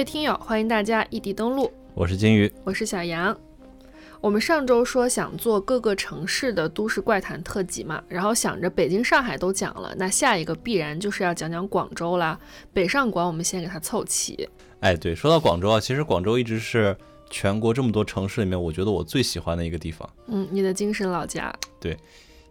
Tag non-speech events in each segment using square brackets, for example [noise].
各位听友，欢迎大家异地登录，我是金鱼，我是小杨。我们上周说想做各个城市的都市怪谈特辑嘛，然后想着北京、上海都讲了，那下一个必然就是要讲讲广州啦。北上广我们先给它凑齐。哎，对，说到广州啊，其实广州一直是全国这么多城市里面，我觉得我最喜欢的一个地方。嗯，你的精神老家。对，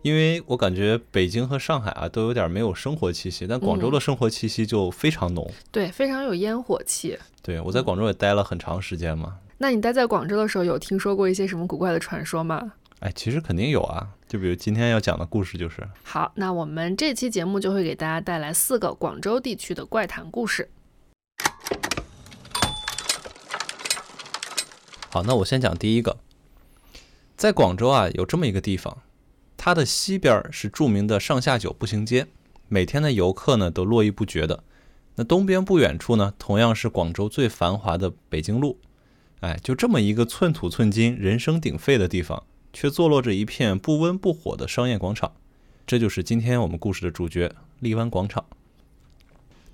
因为我感觉北京和上海啊都有点没有生活气息，但广州的生活气息就非常浓。对，非常有烟火气。对，我在广州也待了很长时间嘛。那你待在广州的时候，有听说过一些什么古怪的传说吗？哎，其实肯定有啊，就比如今天要讲的故事就是。好，那我们这期节目就会给大家带来四个广州地区的怪谈故事。好，那我先讲第一个。在广州啊，有这么一个地方，它的西边是著名的上下九步行街，每天的游客呢都络绎不绝的。那东边不远处呢，同样是广州最繁华的北京路。哎，就这么一个寸土寸金、人声鼎沸的地方，却坐落着一片不温不火的商业广场。这就是今天我们故事的主角——荔湾广场。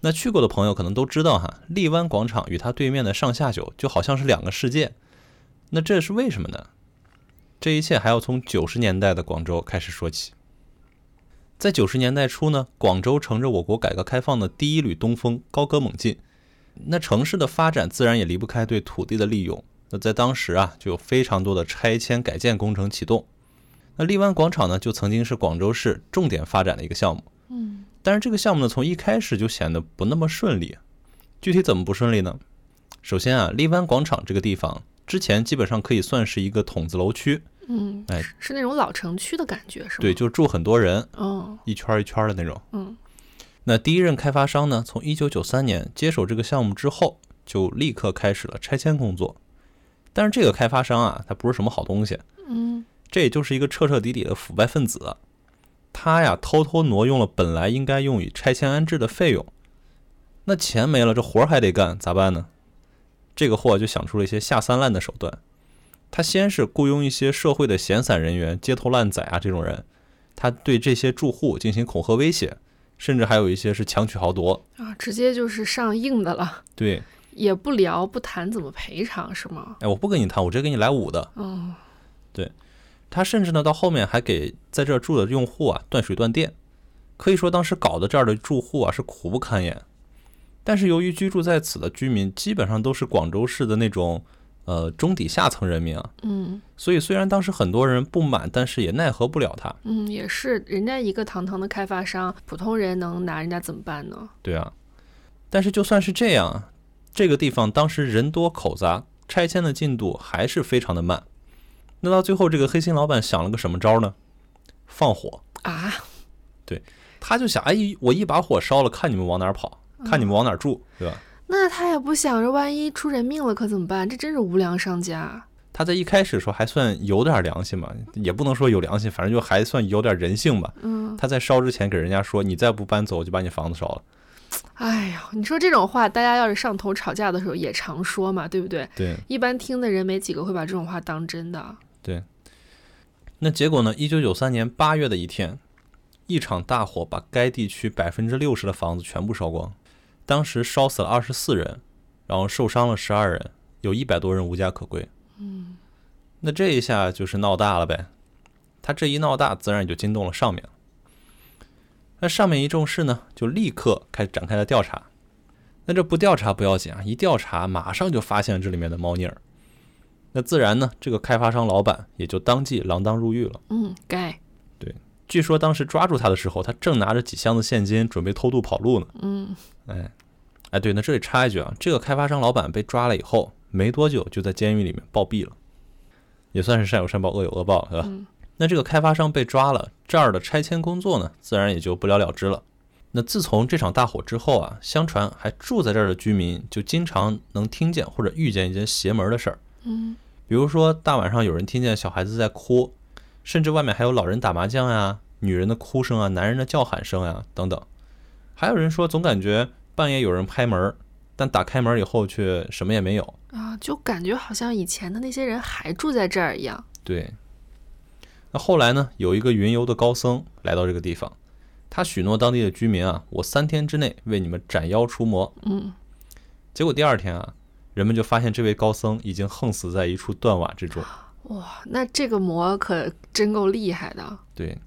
那去过的朋友可能都知道哈，荔湾广场与它对面的上下九就好像是两个世界。那这是为什么呢？这一切还要从九十年代的广州开始说起。在九十年代初呢，广州乘着我国改革开放的第一缕东风，高歌猛进。那城市的发展自然也离不开对土地的利用。那在当时啊，就有非常多的拆迁改建工程启动。那荔湾广场呢，就曾经是广州市重点发展的一个项目。嗯，但是这个项目呢，从一开始就显得不那么顺利。具体怎么不顺利呢？首先啊，荔湾广场这个地方之前基本上可以算是一个筒子楼区。嗯，哎，是那种老城区的感觉，是吗？对，就住很多人，嗯，一圈一圈的那种。嗯。那第一任开发商呢，从一九九三年接手这个项目之后，就立刻开始了拆迁工作。但是这个开发商啊，他不是什么好东西，嗯，这也就是一个彻彻底底的腐败分子。他呀，偷偷挪用了本来应该用于拆迁安置的费用。那钱没了，这活还得干，咋办呢？这个货就想出了一些下三滥的手段。他先是雇佣一些社会的闲散人员、街头烂仔啊这种人，他对这些住户进行恐吓威胁。甚至还有一些是强取豪夺啊，直接就是上硬的了。对，也不聊不谈怎么赔偿是吗？哎，我不跟你谈，我直接给你来五的。哦，对，他甚至呢到后面还给在这住的用户啊断水断电，可以说当时搞的这儿的住户啊是苦不堪言。但是由于居住在此的居民基本上都是广州市的那种。呃，中底下层人民啊，嗯，所以虽然当时很多人不满，但是也奈何不了他。嗯，也是，人家一个堂堂的开发商，普通人能拿人家怎么办呢？对啊，但是就算是这样，这个地方当时人多口杂，拆迁的进度还是非常的慢。那到最后，这个黑心老板想了个什么招呢？放火啊！对，他就想，哎，我一把火烧了，看你们往哪儿跑，看你们往哪住，对吧？那他也不想着万一出人命了可怎么办？这真是无良商家。他在一开始说还算有点良心嘛，也不能说有良心，反正就还算有点人性吧。嗯。他在烧之前给人家说：“你再不搬走，我就把你房子烧了。”哎呀，你说这种话，大家要是上头吵架的时候也常说嘛，对不对？对。一般听的人没几个会把这种话当真的。对。那结果呢？一九九三年八月的一天，一场大火把该地区百分之六十的房子全部烧光。当时烧死了二十四人，然后受伤了十二人，有一百多人无家可归。嗯，那这一下就是闹大了呗。他这一闹大，自然也就惊动了上面。那上面一重视呢，就立刻开始展开了调查。那这不调查不要紧啊，一调查马上就发现这里面的猫腻儿。那自然呢，这个开发商老板也就当即锒铛入狱了。嗯，该。对，据说当时抓住他的时候，他正拿着几箱子现金准备偷渡跑路呢。嗯。哎，哎，对，那这里插一句啊，这个开发商老板被抓了以后，没多久就在监狱里面暴毙了，也算是善有善报，恶有恶报，是吧？那这个开发商被抓了，这儿的拆迁工作呢，自然也就不了了之了。那自从这场大火之后啊，相传还住在这儿的居民就经常能听见或者遇见一些邪门的事儿，嗯，比如说大晚上有人听见小孩子在哭，甚至外面还有老人打麻将呀、女人的哭声啊、男人的叫喊声啊等等。还有人说，总感觉半夜有人拍门，但打开门以后却什么也没有啊，就感觉好像以前的那些人还住在这儿一样。对。那后来呢？有一个云游的高僧来到这个地方，他许诺当地的居民啊，我三天之内为你们斩妖除魔。嗯。结果第二天啊，人们就发现这位高僧已经横死在一处断瓦之中。[gasps] 哇，那这个魔可真够厉害的。对，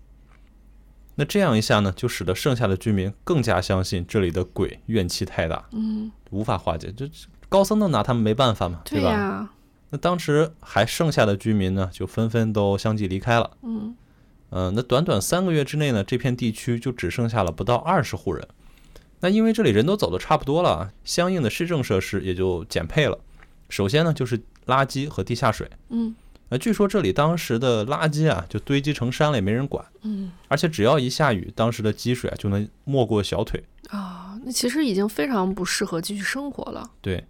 那这样一下呢，就使得剩下的居民更加相信这里的鬼怨气太大，嗯，无法化解。这高僧都拿他们没办法嘛，对吧？呀，那当时还剩下的居民呢，就纷纷都相继离开了。嗯嗯、那短短三个月之内呢，这片地区就只剩下了不到二十户人。那因为这里人都走的差不多了，相应的市政设施也就减配了。首先呢，就是垃圾和地下水。嗯呃，据说这里当时的垃圾啊，就堆积成山了，也没人管。嗯而且只要一下雨，当时的积水啊就能没过小腿。啊，那其实已经非常不适合继续生活了。对，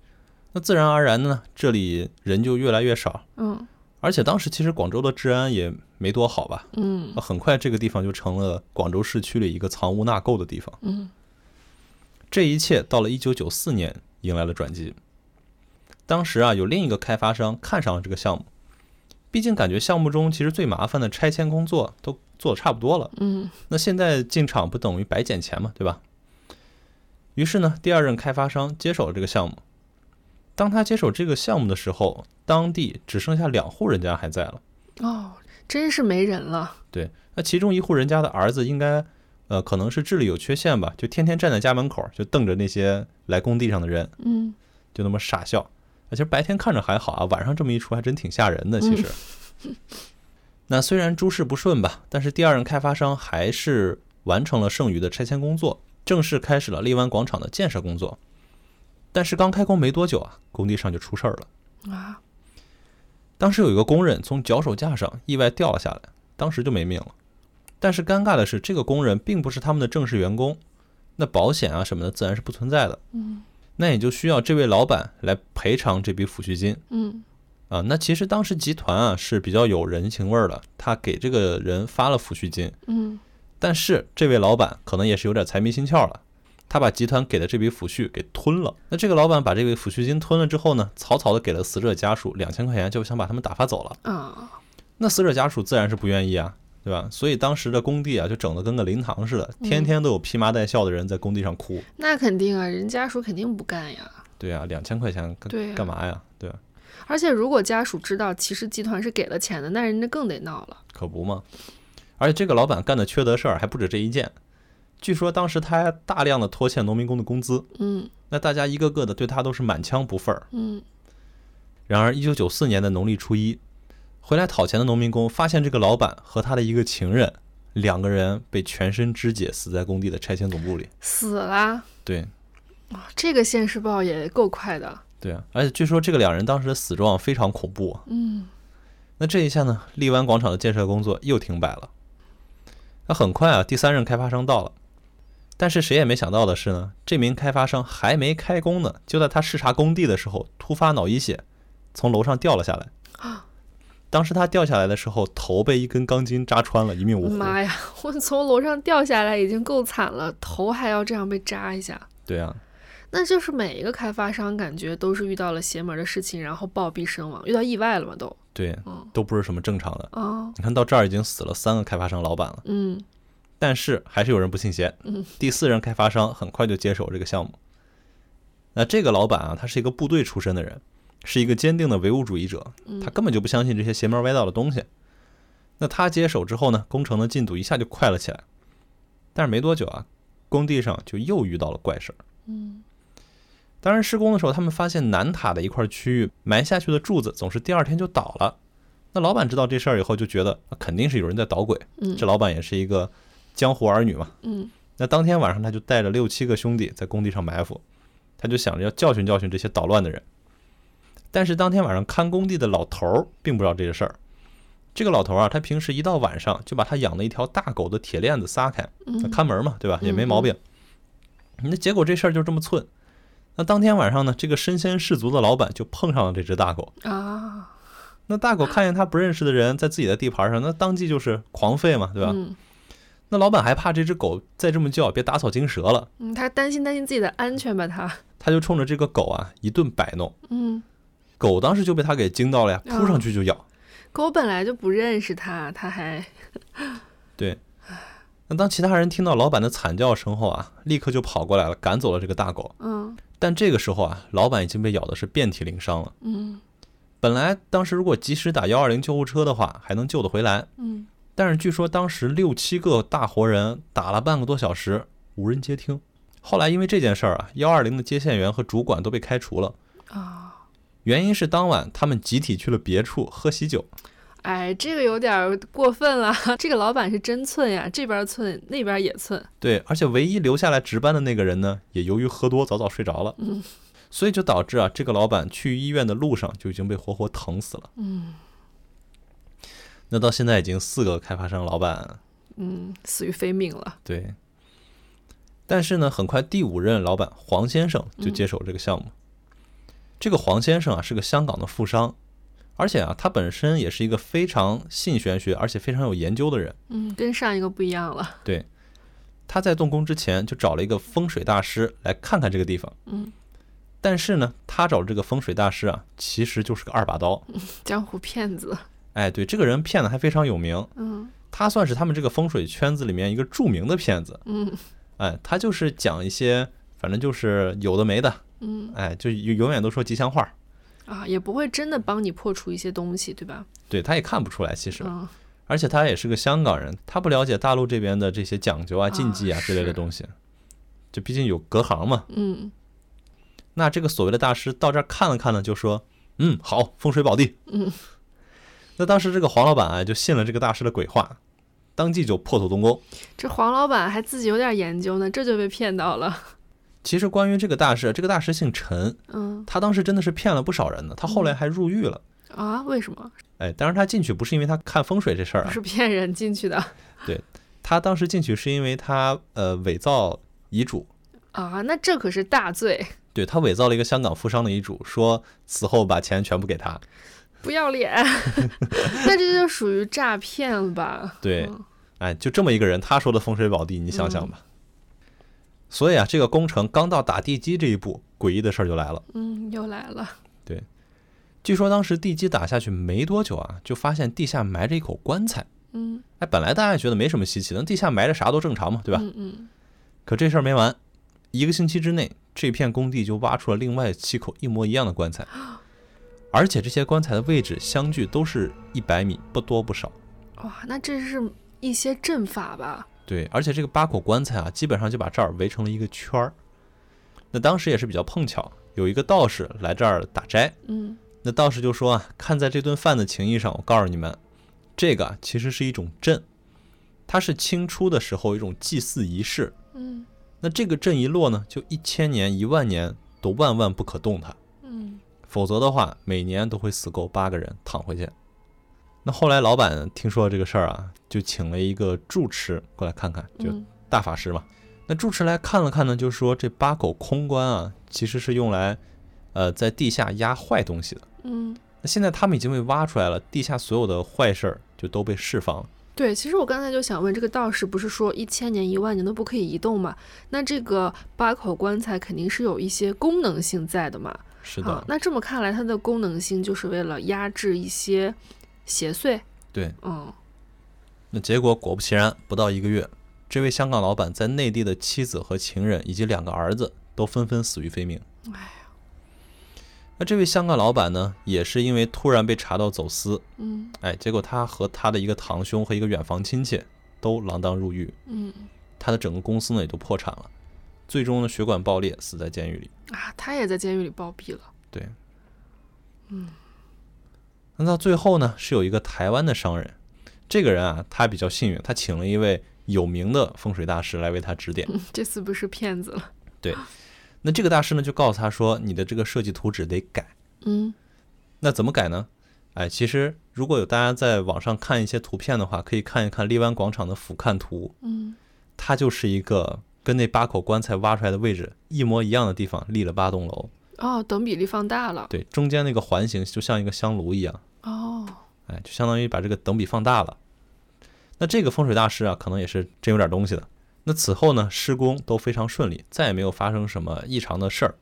那自然而然呢，这里人就越来越少。嗯而且当时其实广州的治安也没多好吧，嗯那很快这个地方就成了广州市区里一个藏污纳垢的地方。嗯这一切到了一九九四年迎来了转机。当时啊，有另一个开发商看上了这个项目，毕竟感觉项目中其实最麻烦的拆迁工作都做的差不多了。嗯那现在进场不等于白捡钱嘛，对吧？于是呢，第二任开发商接手了这个项目。当他接手这个项目的时候，当地只剩下两户人家还在了。哦，真是没人了。对，那其中一户人家的儿子应该，呃，可能是智力有缺陷吧，就天天站在家门口，就瞪着那些来工地上的人，嗯就那么傻笑。其实白天看着还好啊，晚上这么一出还真挺吓人的。其实，那虽然诸事不顺吧，但是第二任开发商还是完成了剩余的拆迁工作，正式开始了荔湾广场的建设工作。但是刚开工没多久啊，工地上就出事儿了。啊，当时有一个工人从脚手架上意外掉了下来，当时就没命了。但是尴尬的是，这个工人并不是他们的正式员工，那保险啊什么的自然是不存在的。嗯那也就需要这位老板来赔偿这笔抚恤金嗯啊。那其实当时集团啊是比较有人情味儿的，他给这个人发了抚恤金，嗯但是这位老板可能也是有点财迷心窍了，他把集团给的这笔抚恤给吞了。那这个老板把这个抚恤金吞了之后呢，草草的给了死者家属两千块钱，就想把他们打发走了。啊，那死者家属自然是不愿意啊，对吧？所以当时的工地啊就整得跟个灵堂似的，天天都有披麻戴孝的人在工地上哭。那肯定啊，人家属肯定不干呀。对啊，两千块钱干对干嘛呀？对吧？而且如果家属知道其实集团是给了钱的，那人家更得闹了。可不嘛。而且这个老板干的缺德事儿还不止这一件，据说当时他还大量的拖欠农民工的工资，嗯那大家一个个的对他都是满腔不忿儿。嗯然而，一九九四年的农历初一，回来讨钱的农民工发现这个老板和他的一个情人，两个人被全身肢解死在工地的拆迁总部里。死了！对哇，这个现世报也够快的。对啊，而且据说这个两人当时的死状非常恐怖啊。嗯那这一下呢，荔湾广场的建设工作又停摆了。那很快啊，第三任开发商到了，但是谁也没想到的是呢，这名开发商还没开工呢，就在他视察工地的时候突发脑溢血，从楼上掉了下来。[gasps] 当时他掉下来的时候，头被一根钢筋扎穿了，一命呜呼。妈呀，[laughs] 我从楼上掉下来已经够惨了，头还要这样被扎一下。对啊，那就是每一个开发商感觉都是遇到了邪门的事情，然后暴毙身亡，遇到意外了嘛都。对嗯，都不是什么正常的。啊，你看到这儿已经死了三个开发商老板了，嗯但是还是有人不信邪。嗯，第四任开发商很快就接手这个项目。那这个老板啊，他是一个部队出身的人，是一个坚定的唯物主义者，嗯他根本就不相信这些邪门歪道的东西。那他接手之后呢，工程的进度一下就快了起来。但是没多久啊，工地上就又遇到了怪事儿。嗯当然，施工的时候，他们发现南塔的一块区域埋下去的柱子总是第二天就倒了。那老板知道这事儿以后，就觉得啊肯定是有人在捣鬼。嗯这老板也是一个江湖儿女嘛。嗯那当天晚上，他就带着六七个兄弟在工地上埋伏，他就想着要教训教训这些捣乱的人。但是当天晚上看工地的老头儿并不知道这个事儿。这个老头儿啊，他平时一到晚上就把他养的一条大狗的铁链子撒开，看门嘛，对吧？也没嗯毛病。那结果这事儿就这么寸。那当天晚上呢，这个身先士卒的老板就碰上了这只大狗。啊，那大狗看见他不认识的人在自己的地盘上，那当即就是狂吠嘛，对吧？嗯那老板还怕这只狗再这么叫，别打草惊蛇了，嗯，他担心担心自己的安全吧，他。他就冲着这个狗啊一顿摆弄。嗯，狗当时就被他给惊到了呀，扑上去就咬。狗本来就不认识他，他还 [laughs] 对，那当其他人听到老板的惨叫声后啊，立刻就跑过来了，赶走了这个大狗。嗯但这个时候啊，老板已经被咬的是遍体鳞伤了。嗯本来当时如果及时打幺二零救护车的话，还能救得回来。嗯，但是据说当时六七个大活人打了半个多小时，无人接听。后来因为这件事儿啊，幺二零的接线员和主管都被开除了。啊，原因是当晚他们集体去了别处喝喜酒。哎，这个有点儿过分了。[laughs] 这个老板是真寸呀，这边寸，那边也寸。对，而且唯一留下来值班的那个人呢，也由于喝多早早睡着了。嗯，所以就导致啊，这个老板去医院的路上就已经被活活疼死了。嗯那到现在已经四个开发商老板嗯，死于非命了。对，但是呢，很快第五任老板黄先生就接手这个项目。这个黄先生啊是个香港的富商，而且啊他本身也是一个非常信玄学而且非常有研究的人。嗯，跟上一个不一样了。对，他在动工之前就找了一个风水大师来看看这个地方。嗯，但是呢，他找这个风水大师啊，其实就是个二把刀。江湖骗子。哎，对，这个人骗的还非常有名，嗯他算是他们这个风水圈子里面一个著名的骗子。嗯哎，他就是讲一些，反正就是有的没的，嗯哎，就永永远都说吉祥话。啊，也不会真的帮你破除一些东西，对吧？对，他也看不出来，其实，嗯而且他也是个香港人，他不了解大陆这边的这些讲究啊、禁忌啊之类的东西，就毕竟有隔行嘛。嗯那这个所谓的大师到这儿看了看呢，就说：“嗯，好，风水宝地。”嗯，[laughs] 那当时这个黄老板啊，就信了这个大师的鬼话，当即就破土动工。这黄老板还自己有点研究呢，这就被骗到了。其实关于这个大师，这个大师姓陈，嗯他当时真的是骗了不少人的，他后来还入狱了。啊，为什么？哎，当然他进去不是因为他看风水这事儿啊，不是骗人进去的 [laughs] 对他当时进去是因为他呃伪造遗嘱，啊？那这可是大罪，对他伪造了一个香港富商的遗嘱，说死后把钱全部给他。不要脸。[laughs] 那这就属于诈骗了吧？对嗯哎，就这么一个人，他说的风水宝地，你想想吧。所以啊，这个工程刚到打地基这一步，诡异的事儿就来了。嗯，又来了。对据说当时地基打下去没多久啊，就发现地下埋着一口棺材。嗯，哎，本来大家也觉得没什么稀奇的，地下埋着啥都正常嘛，对吧？嗯嗯，可这事儿没完，一个星期之内，这片工地就挖出了另外七口一模一样的棺材，[gasps] 而且这些棺材的位置相距都是一百米，不多不少。哇，那这是一些阵法吧？对，而且这个八口棺材啊，基本上就把这儿围成了一个圈儿。那当时也是比较碰巧，有一个道士来这儿打斋。嗯那道士就说啊，看在这顿饭的情谊上，我告诉你们，这个啊其实是一种阵，它是清初的时候一种祭祀仪式。嗯那这个阵一落呢，就一千年、一万年都万万不可动它，嗯否则的话，每年都会死够八个人躺回去。那后来老板听说了这个事儿啊，就请了一个住持过来看看，就嗯大法师嘛。那住持来看了看呢，就说这八口空棺啊，其实是用来，呃，在地下压坏东西的。嗯，那现在他们已经被挖出来了，地下所有的坏事儿就都被释放了。对，其实我刚才就想问，这个道士不是说一千年、一万年都不可以移动吗？那这个八口棺材肯定是有一些功能性在的嘛？是啊，那这么看来，它的功能性就是为了压制一些邪祟。对。嗯那结果果不其然，不到一个月，这位香港老板在内地的妻子和情人以及两个儿子都纷纷死于非命。哎呀，那这位香港老板呢，也是因为突然被查到走私，嗯哎，结果他和他的一个堂兄和一个远房亲戚都锒铛入狱，嗯他的整个公司呢也都破产了，最终呢血管爆裂，死在监狱里。啊，他也在监狱里暴毙了。对，嗯那到最后呢，是有一个台湾的商人，这个人啊，他比较幸运，他请了一位有名的风水大师来为他指点。嗯，这次不是骗子了。对那这个大师呢，就告诉他说，你的这个设计图纸得改。嗯那怎么改呢？哎，其实如果有大家在网上看一些图片的话，可以看一看荔湾广场的俯瞰图，嗯它就是一个跟那八口棺材挖出来的位置一模一样的地方立了八栋楼。哦，等比例放大了。对，中间那个环形就像一个香炉一样，哦，哎，就相当于把这个等比放大了。那这个风水大师啊，可能也是真有点东西的。那此后呢，施工都非常顺利，再也没有发生什么异常的事儿。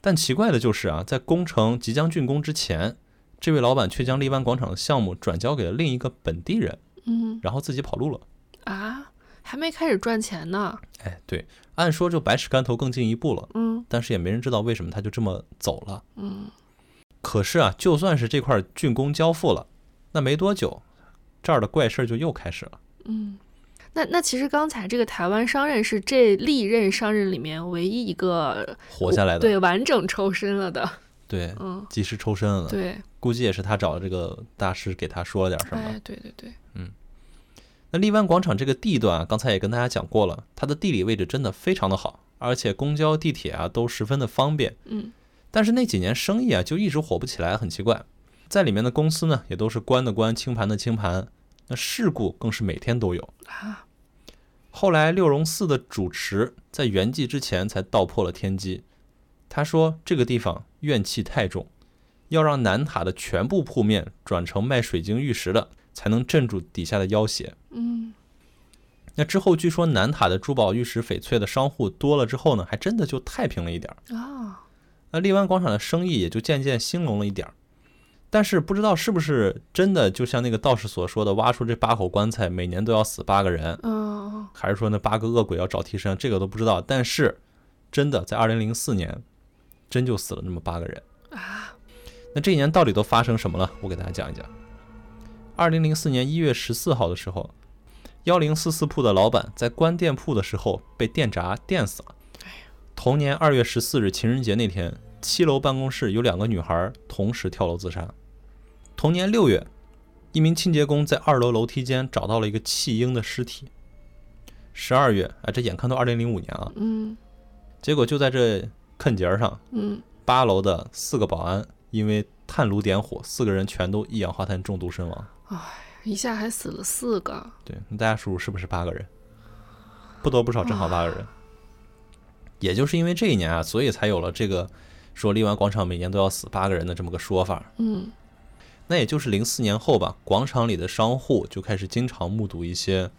但奇怪的就是啊，在工程即将竣工之前，这位老板却将荔湾广场的项目转交给了另一个本地人，嗯然后自己跑路了。啊，还没开始赚钱呢。哎，对，按说就百尺竿头更进一步了，嗯但是也没人知道为什么他就这么走了。嗯，可是啊，就算是这块竣工交付了，那没多久，这儿的怪事儿就又开始了。嗯那那其实刚才这个台湾商人是这历任商人里面唯一一个活下来的，对完整抽身了的。对，嗯，及时抽身了的。对，估计也是他找的这个大师给他说了点什么。哎，对对对，那荔湾广场这个地段啊，刚才也跟大家讲过了，它的地理位置真的非常的好，而且公交、地铁啊都十分的方便。嗯但是那几年生意啊就一直火不起来，很奇怪。在里面的公司呢，也都是关的关，清盘的清盘，那事故更是每天都有。啊，后来六榕寺的主持在圆寂之前才道破了天机，他说这个地方怨气太重，要让南塔的全部铺面转成卖水晶玉石的，才能镇住底下的妖邪。嗯那之后，据说南塔的珠宝、玉石、翡翠的商户多了之后呢，还真的就太平了一点儿。啊，那荔湾广场的生意也就渐渐兴隆了一点儿。但是不知道是不是真的，就像那个道士所说的，挖出这八口棺材，每年都要死八个人，嗯还是说那八个恶鬼要找替身，这个都不知道。但是真的在二零零四年，真就死了那么八个人。啊，那这一年到底都发生什么了？我给大家讲一讲。二零零四年一月十四号的时候，幺零四四铺的老板在关店铺的时候被电闸电死了。同年二月十四日情人节那天，七楼办公室有两个女孩同时跳楼自杀。同年六月，一名清洁工在二楼楼梯间找到了一个弃婴的尸体。十二月，啊，这眼看都二零零五年了，嗯结果就在这坑节儿上，嗯，八楼的四个保安因为炭炉点火，四个人全都一氧化碳中毒身亡。哎一下还死了四个。对，那大家数数是不是八个人？不多不少，正好八个人。也就是因为这一年啊，所以才有了这个说荔湾广场每年都要死八个人的这么个说法。嗯那也就是零四年后吧，广场里的商户就开始经常目睹一些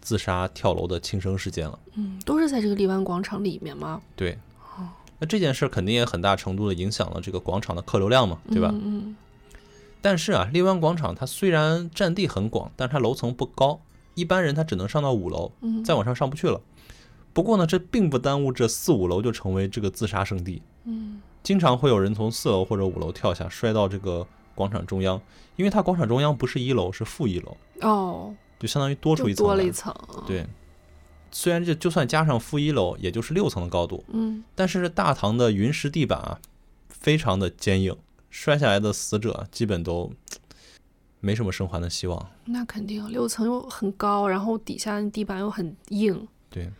自杀跳楼的轻生事件了。嗯，都是在这个荔湾广场里面吗？对，那这件事肯定也很大程度的影响了这个广场的客流量嘛，对吧？嗯但是啊，荔湾广场它虽然占地很广，但是它楼层不高，一般人他只能上到五楼，嗯再往上上不去了。不过呢，这并不耽误这四五楼就成为这个自杀圣地，嗯。经常会有人从四楼或者五楼跳下，摔到这个广场中央，因为它广场中央不是一楼，是负一楼，哦，就相当于多出一层多了一层。对，虽然这就算加上负一楼，也就是六层的高度，嗯。但是大堂的云石地板啊，非常的坚硬，摔下来的死者基本都没什么生还的希望。那肯定，六层又很高，然后底下地板又很硬。对，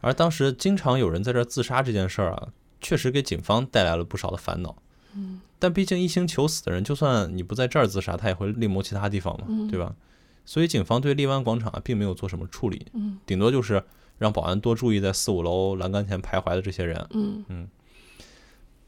而当时经常有人在这儿自杀这件事儿啊，确实给警方带来了不少的烦恼。嗯但毕竟一心求死的人，就算你不在这儿自杀，他也会另谋其他地方嘛，嗯对吧？所以警方对荔湾广场啊，并没有做什么处理，嗯顶多就是让保安多注意在四五楼栏杆前徘徊的这些人。嗯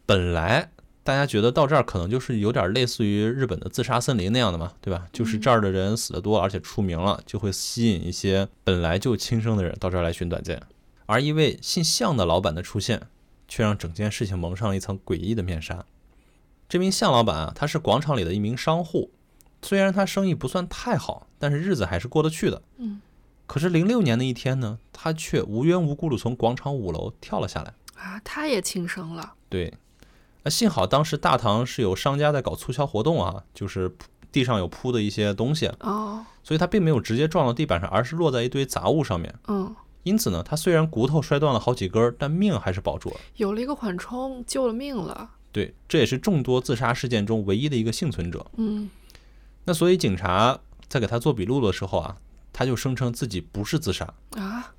本来大家觉得到这儿可能就是有点类似于日本的自杀森林那样的嘛，对吧？就是这儿的人死得多，而且出名了，就会吸引一些本来就轻生的人到这儿来寻短见。而一位姓向的老板的出现，却让整件事情蒙上了一层诡异的面纱。这名向老板啊，他是广场里的一名商户，虽然他生意不算太好，但是日子还是过得去的。嗯可是零六年的一天呢，他却无缘无故的从广场五楼跳了下来。啊，他也轻生了。对，那幸好当时大堂是有商家在搞促销活动啊，就是铺地上有铺的一些东西，哦，所以他并没有直接撞到地板上，而是落在一堆杂物上面。嗯，因此呢，他虽然骨头摔断了好几根儿，但命还是保住了。有了一个缓冲，救了命了。对，这也是众多自杀事件中唯一的一个幸存者。嗯那所以警察在给他做笔录的时候啊，他就声称自己不是自杀。啊，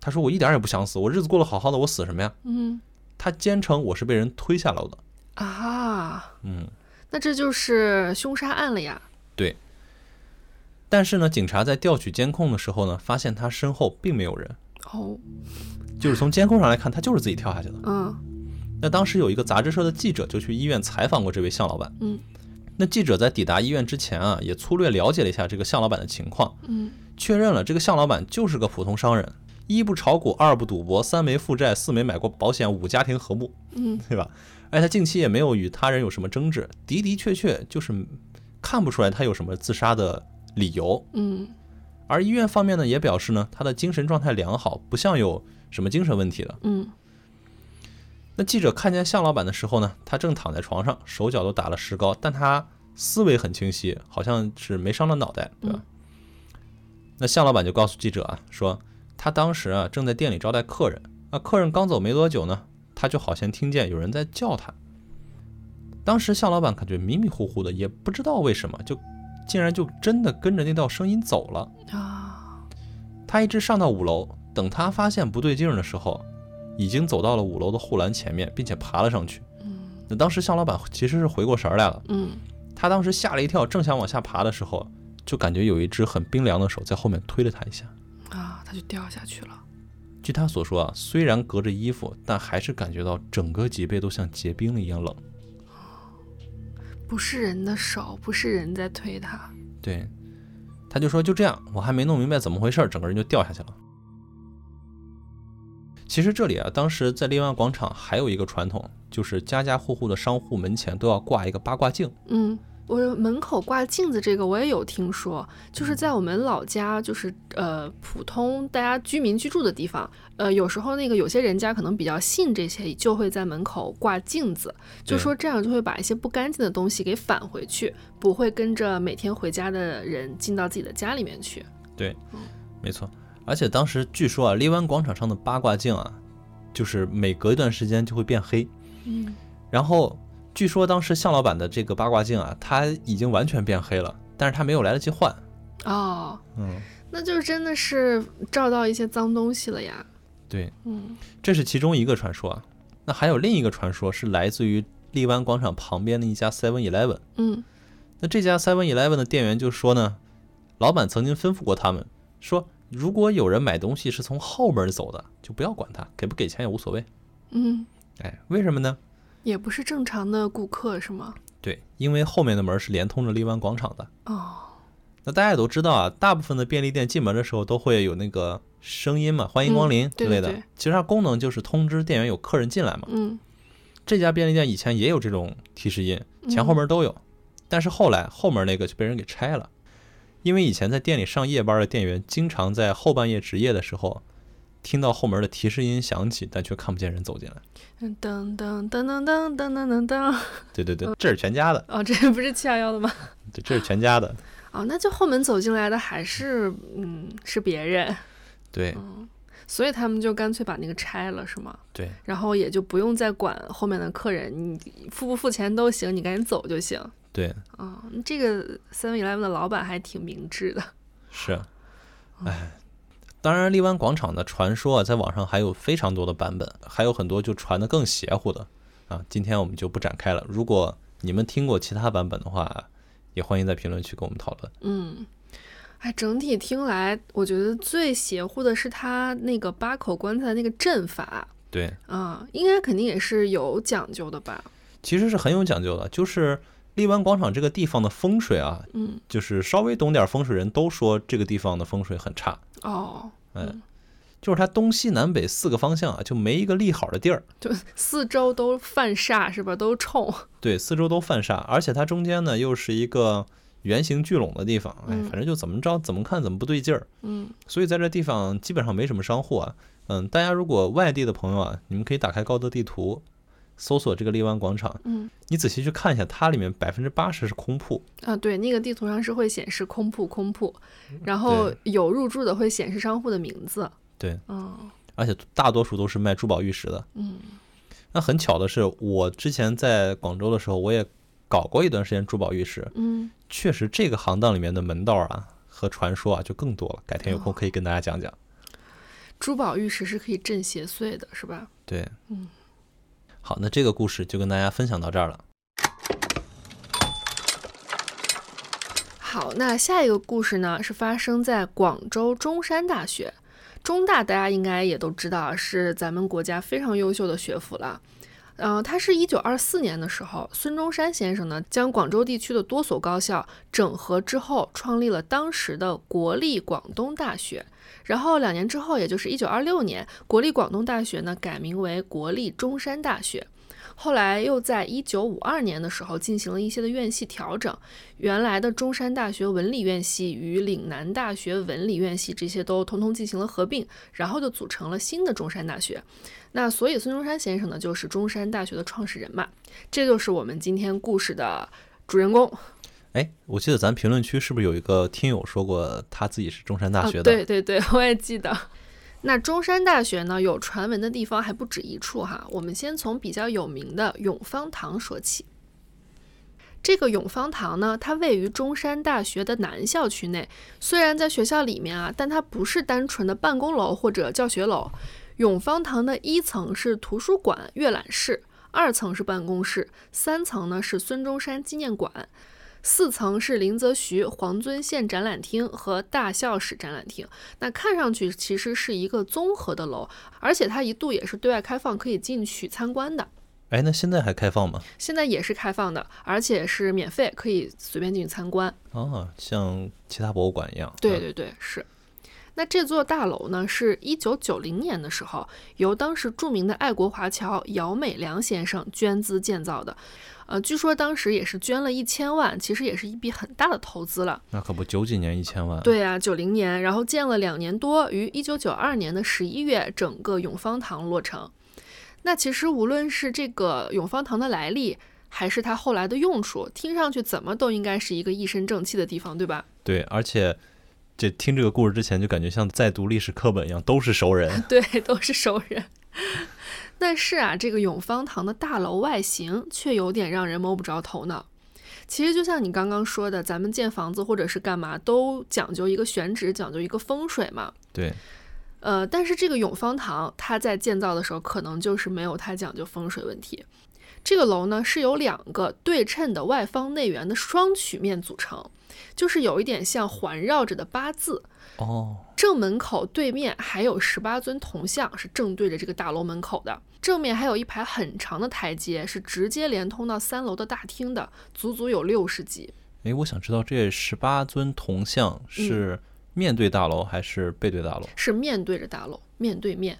他说：“我一点儿也不想死，我日子过得好好的，我死什么呀嗯？”他坚称我是被人推下楼的。啊，嗯，那这就是凶杀案了呀。对但是呢，警察在调取监控的时候呢，发现他身后并没有人。哦，就是从监控上来看，他就是自己跳下去的。嗯那当时有一个杂志社的记者就去医院采访过这位向老板。嗯，那记者在抵达医院之前啊，也粗略了解了一下这个向老板的情况，嗯确认了这个向老板就是个普通商人，一不炒股，二不赌博，三没负债，四没买过保险，五家庭和睦，嗯对吧？而且他近期也没有与他人有什么争执，的的确确就是看不出来他有什么自杀的理由。嗯而医院方面呢也表示呢，他的精神状态良好，不像有什么精神问题的。嗯那记者看见向老板的时候呢，他正躺在床上，手脚都打了石膏，但他思维很清晰，好像是没伤到脑袋，对吧？那向老板就告诉记者啊，说他当时啊正在店里招待客人，那客人刚走没多久呢，他就好像听见有人在叫他。当时向老板感觉迷迷糊糊的，也不知道为什么，就竟然就真的跟着那道声音走了。啊，他一直上到五楼，等他发现不对劲儿的时候，已经走到了五楼的护栏前面，并且爬了上去。嗯那当时向老板其实是回过神儿来了，嗯他当时吓了一跳，正想往下爬的时候，就感觉有一只很冰凉的手在后面推了他一下。啊，他就掉下去了。据他所说啊，虽然隔着衣服，但还是感觉到整个脊背都像结冰了一样冷。不是人的手，不是人在推他。对，他就说就这样，我还没弄明白怎么回事儿，整个人就掉下去了。其实这里啊，当时在荔湾广场还有一个传统，就是家家户户的商户门前都要挂一个八卦镜。嗯，我门口挂镜子这个我也有听说，就是在我们老家，就是呃普通大家居民居住的地方，呃有时候那个有些人家可能比较信这些，就会在门口挂镜子，就说这样就会把一些不干净的东西给返回去，不会跟着每天回家的人进到自己的家里面去。对没错，而且当时据说啊，荔湾广场上的八卦镜啊，就是每隔一段时间就会变黑。嗯然后据说当时向老板的这个八卦镜啊，它已经完全变黑了，但是他没有来得及换。哦，嗯，那就真的是照到一些脏东西了呀。对，嗯这是其中一个传说啊。那还有另一个传说是来自于荔湾广场旁边的一家 Seven Eleven。嗯那这家 Seven Eleven 的店员就说呢，老板曾经吩咐过他们，说如果有人买东西是从后门走的，就不要管他，给不给钱也无所谓。嗯，哎，为什么呢？也不是正常的顾客是吗？对，因为后面的门是连通着荔湾广场的。哦，那大家也都知道啊，大部分的便利店进门的时候都会有那个声音嘛，欢迎光临嗯之类的。对对对其实它功能就是通知店员有客人进来嘛。嗯这家便利店以前也有这种提示音，前后门都有，但是后来后门那个就被人给拆了，因为以前在店里上夜班的店员经常在后半夜值夜的时候，听到后门的提示音响起，但却看不见人走进来。嗯，噔噔噔噔噔噔噔噔噔。对对对，这是全家的，哦，这不是七幺幺的吗？对，这是全家的。哦，那就后门走进来的还是嗯是别人，对所以他们就干脆把那个拆了，是吗？对，然后也就不用再管后面的客人，你付不付钱都行，你赶紧走就行。对，啊、这个 Seven Eleven 的老板还挺明智的。是，哎。当然，荔湾广场的传说啊，在网上还有非常多的版本，还有很多就传的更邪乎的啊。今天我们就不展开了。如果你们听过其他版本的话，也欢迎在评论区跟我们讨论。嗯，哎，整体听来，我觉得最邪乎的是他那个八口棺材的那个阵法对，啊，应该肯定也是有讲究的吧？其实是很有讲究的，就是荔湾广场这个地方的风水啊，嗯，就是稍微懂点风水人都说这个地方的风水很差，哦，嗯，就是它东西南北四个方向啊，就没一个立好的地儿，[laughs] 就四周都犯煞是吧？都冲。对，四周都犯煞，而且它中间呢又是一个圆形聚拢的地方，哎，嗯。反正就怎么着怎么看怎么不对劲儿，嗯。所以在这地方基本上没什么商户啊，嗯，大家如果外地的朋友啊，你们可以打开高德地图，搜索这个荔湾广场，嗯你仔细去看一下，它里面百分之八十是空铺，啊，对，那个地图上是会显示空铺空铺，然后有入住的会显示商户的名字。对，嗯而且大多数都是卖珠宝玉石的。嗯那很巧的是，我之前在广州的时候，我也搞过一段时间珠宝玉石，嗯，确实这个行当里面的门道啊和传说啊就更多了。改天有空哦可以跟大家讲讲。珠宝玉石是可以镇邪祟的，是吧？对，嗯，好，那这个故事就跟大家分享到这儿了。好，那下一个故事呢是发生在广州中山大学。中大大家应该也都知道，是咱们国家非常优秀的学府了。呃，他是一九二四年的时候，孙中山先生呢将广州地区的多所高校整合之后，创立了当时的国立广东大学。然后两年之后，也就是一九二六年，国立广东大学呢改名为国立中山大学。后来又在一九五二年的时候进行了一些的院系调整，原来的中山大学文理院系与岭南大学文理院系这些都通通进行了合并，然后就组成了新的中山大学。那所以孙中山先生呢，就是中山大学的创始人嘛，这就是我们今天故事的主人公。哎，我记得咱评论区是不是有一个听友说过他自己是中山大学的？对对对，我也记得。那中山大学呢，有传闻的地方还不止一处哈。我们先从比较有名的永芳堂说起。这个永芳堂呢，它位于中山大学的南校区内，虽然在学校里面啊，但它不是单纯的办公楼或者教学楼。永芳堂的一层是图书馆、阅览室，二层是办公室，三层呢是孙中山纪念馆。四层是林则徐、黄遵宪展览厅和大校史展览厅。那看上去其实是一个综合的楼，而且它一度也是对外开放，可以进去参观的。哎，那现在还开放吗？现在也是开放的，而且是免费，可以随便进去参观。哦，像其他博物馆一样。对对对，是。那这座大楼呢，是一九九零年的时候，由当时著名的爱国华侨姚美良先生捐资建造的。呃，据说当时也是捐了一千万，其实也是一笔很大的投资了。那可不，九几年一千万。对啊，九零年，然后建了两年多，于一九九二年的十一月，整个永芳堂落成。那其实无论是这个永芳堂的来历，还是它后来的用处，听上去怎么都应该是一个一身正气的地方，对吧？对，而且这听这个故事之前，就感觉像在读历史课本一样，都是熟人。[laughs] 对，都是熟人。但是啊，这个永芳堂的大楼外形却有点让人摸不着头脑。其实就像你刚刚说的，咱们建房子或者是干嘛都讲究一个选址，讲究一个风水嘛。对。呃，但是这个永芳堂它在建造的时候，可能就是没有太讲究风水问题。这个楼呢是由两个对称的外方内圆的双曲面组成，就是有一点像环绕着的八字。哦，正门口对面还有十八尊铜像，是正对着这个大楼门口的。正面还有一排很长的台阶，是直接连通到三楼的大厅的，足足有六十级。哎，我想知道这十八尊铜像是面对大楼还是背对大楼？是面对着大楼，面对面。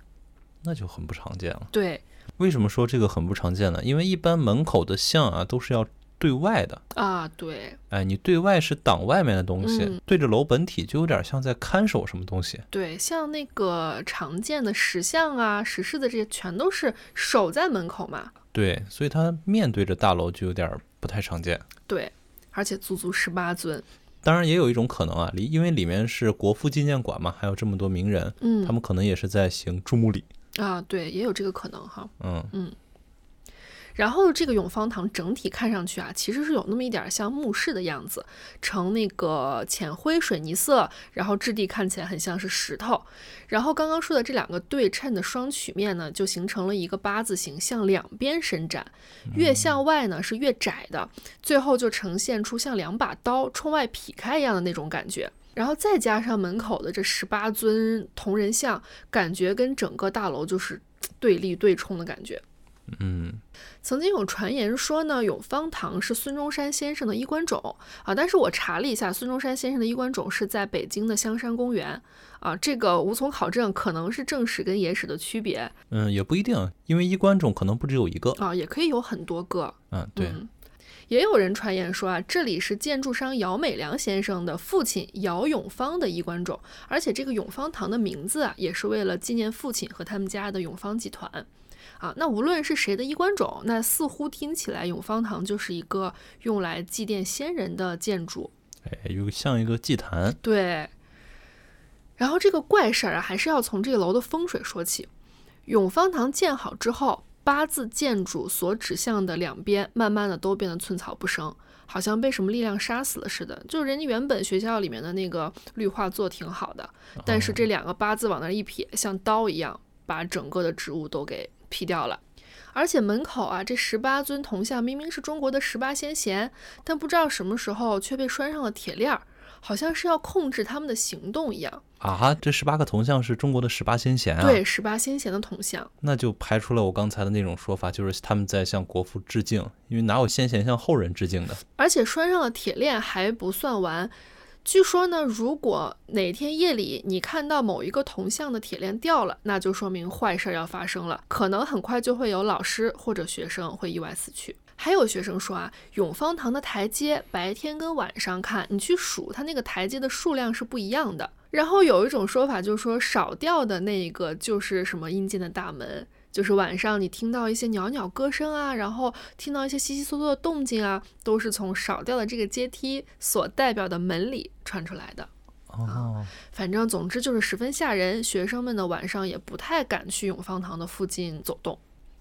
那就很不常见了。对，为什么说这个很不常见呢？因为一般门口的像啊都是要。对外的啊，对，哎，你对外是挡外面的东西，对着楼本体就有点像在看守什么东西。对，像那个常见的石像啊、石狮子这些，全都是守在门口嘛。对，所以它面对着大楼就有点不太常见。对，而且足足十八尊。当然，也有一种可能啊，里因为里面是国父纪念馆嘛，还有这么多名人，嗯，他们可能也是在行注目礼啊。对，也有这个可能哈。嗯嗯。然后这个永芳堂整体看上去啊，其实是有那么一点像墓室的样子，呈那个浅灰水泥色，然后质地看起来很像是石头。然后刚刚说的这两个对称的双曲面呢，就形成了一个八字形，向两边伸展，越向外呢是越窄的，最后就呈现出像两把刀冲外劈开一样的那种感觉。然后再加上门口的这十八尊铜人像，感觉跟整个大楼就是 [tsk] 对立对冲的感觉。嗯，曾经有传言说呢，永芳堂是孙中山先生的衣冠冢啊，但是我查了一下，孙中山先生的衣冠冢是在北京的香山公园啊，这个无从考证，可能是正史跟野史的区别。嗯，也不一定，因为衣冠冢可能不只有一个啊，也可以有很多个。嗯，对。也有人传言说啊，这里是建筑商姚美良先生的父亲姚永芳的衣冠冢，而且这个永芳堂的名字啊，也是为了纪念父亲和他们家的永芳集团。啊，那无论是谁的衣冠冢，那似乎听起来永芳堂就是一个用来祭奠先人的建筑，哎，有像一个祭坛。对。然后这个怪事儿啊，还是要从这个楼的风水说起。永芳堂建好之后，八字建筑所指向的两边，慢慢的都变得寸草不生，好像被什么力量杀死了似的。就人家原本学校里面的那个绿化做挺好的，但是这两个八字往那一撇，像刀一样，把整个的植物都给。劈掉了，而且门口啊，这十八尊铜像明明是中国的十八先贤，但不知道什么时候却被拴上了铁链儿，好像是要控制他们的行动一样啊！这十八个铜像是中国的十八先贤啊？对，十八先贤的铜像，那就排除了我刚才的那种说法，就是他们在向国父致敬，因为哪有先贤向后人致敬的？而且拴上了铁链还不算完。据说呢，如果哪天夜里你看到某一个铜像的铁链掉了，那就说明坏事要发生了，可能很快就会有老师或者学生会意外死去。还有学生说啊，永芳堂的台阶白天跟晚上看，你去数它那个台阶的数量是不一样的。然后有一种说法就是说，少掉的那一个就是什么阴间的大门，就是晚上你听到一些袅袅歌声啊，然后听到一些悉悉嗦嗦的动静啊，都是从少掉的这个阶梯所代表的门里传出来的。哦，反正总之就是十分吓人，学生们呢晚上也不太敢去永芳堂的附近走动。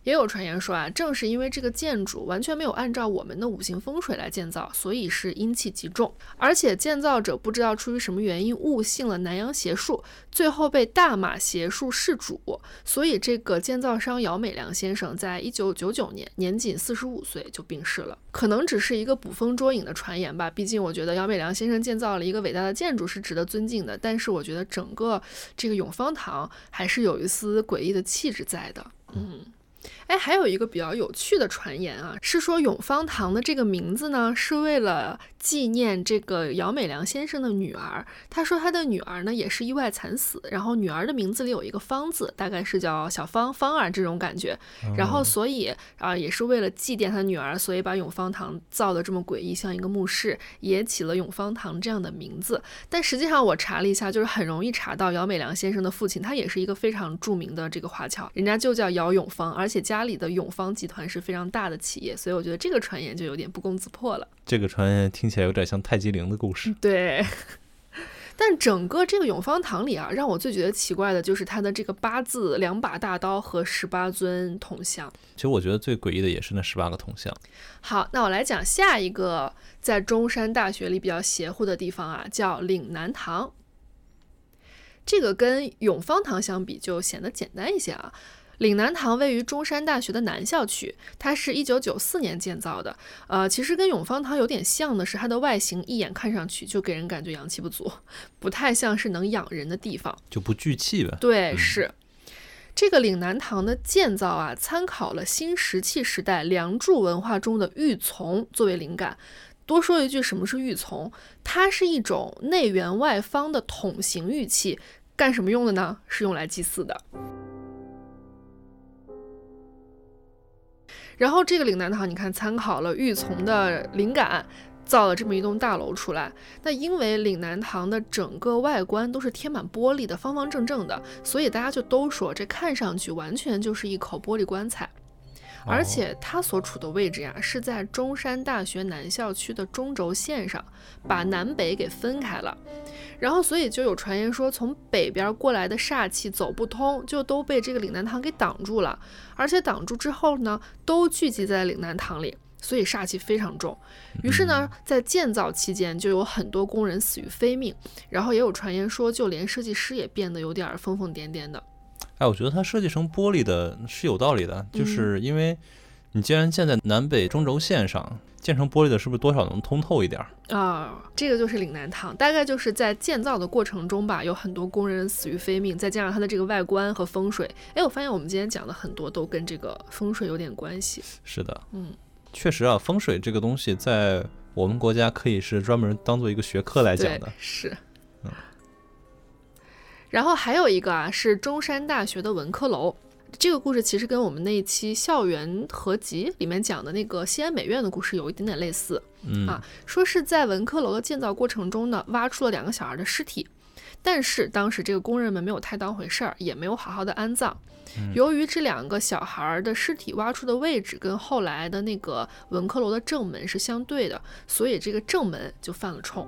也有传言说啊，正是因为这个建筑完全没有按照我们的五行风水来建造，所以是阴气极重。而且建造者不知道出于什么原因误信了南洋邪术，最后被大马邪术弑主。所以这个建造商姚美良先生在一九九九年年仅四十五岁就病逝了。可能只是一个捕风捉影的传言吧。毕竟我觉得姚美良先生建造了一个伟大的建筑是值得尊敬的，但是我觉得整个这个永芳堂还是有一丝诡异的气质在的。嗯。哎，还有一个比较有趣的传言啊，是说永芳堂的这个名字呢，是为了纪念这个姚美良先生的女儿。他说他的女儿呢也是意外惨死，然后女儿的名字里有一个芳字，大概是叫小芳芳儿这种感觉。然后所以啊，也是为了祭奠他女儿，所以把永芳堂造的这么诡异，像一个墓室，也起了永芳堂这样的名字。但实际上我查了一下，就是很容易查到姚美良先生的父亲，他也是一个非常著名的这个华侨，人家就叫姚永芳，而且家里的永芳集团是非常大的企业，所以我觉得这个传言就有点不攻自破了。这个传言听起来有点像泰姬陵的故事。[laughs] 对，但整个这个永芳堂里啊，让我最觉得奇怪的就是它的这个八字、两把大刀和十八尊铜像。其实我觉得最诡异的也是那十八个铜像。好，那我来讲下一个在中山大学里比较邪乎的地方啊，叫岭南堂。这个跟永芳堂相比，就显得简单一些啊。岭南堂位于中山大学的南校区，它是一九九四年建造的。呃，其实跟永芳堂有点像的是，它的外形一眼看上去就给人感觉阳气不足，[laughs] 不太像是能养人的地方，就不聚气呗。对，是这个岭南堂的建造啊，参考了新石器时代梁祝文化中的玉琮作为灵感。多说一句，什么是玉琮？它是一种内圆外方的筒形玉器，干什么用的呢？是用来祭祀的。然后这个岭南堂，你看参考了玉琮的灵感，造了这么一栋大楼出来。那因为岭南堂的整个外观都是贴满玻璃的，方方正正的，所以大家就都说这看上去完全就是一口玻璃棺材。而且它所处的位置呀，是在中山大学南校区的中轴线上，把南北给分开了。然后，所以就有传言说，从北边过来的煞气走不通，就都被这个岭南堂给挡住了。而且挡住之后呢，都聚集在岭南堂里，所以煞气非常重。于是呢，在建造期间就有很多工人死于非命。然后也有传言说，就连设计师也变得有点疯疯癫癫的。哎，我觉得它设计成玻璃的是有道理的，就是因为你既然建在南北中轴线上。建成玻璃的，是不是多少能通透一点啊？这个就是岭南堂，大概就是在建造的过程中吧，有很多工人死于非命，再加上它的这个外观和风水。哎，我发现我们今天讲的很多都跟这个风水有点关系。是的，嗯，确实啊，风水这个东西在我们国家可以是专门当做一个学科来讲的。是，嗯。然后还有一个啊，是中山大学的文科楼。这个故事其实跟我们那一期校园合集里面讲的那个西安美院的故事有一点点类似，啊，说是在文科楼的建造过程中呢，挖出了两个小孩的尸体，但是当时这个工人们没有太当回事儿，也没有好好的安葬。由于这两个小孩的尸体挖出的位置跟后来的那个文科楼的正门是相对的，所以这个正门就犯了冲。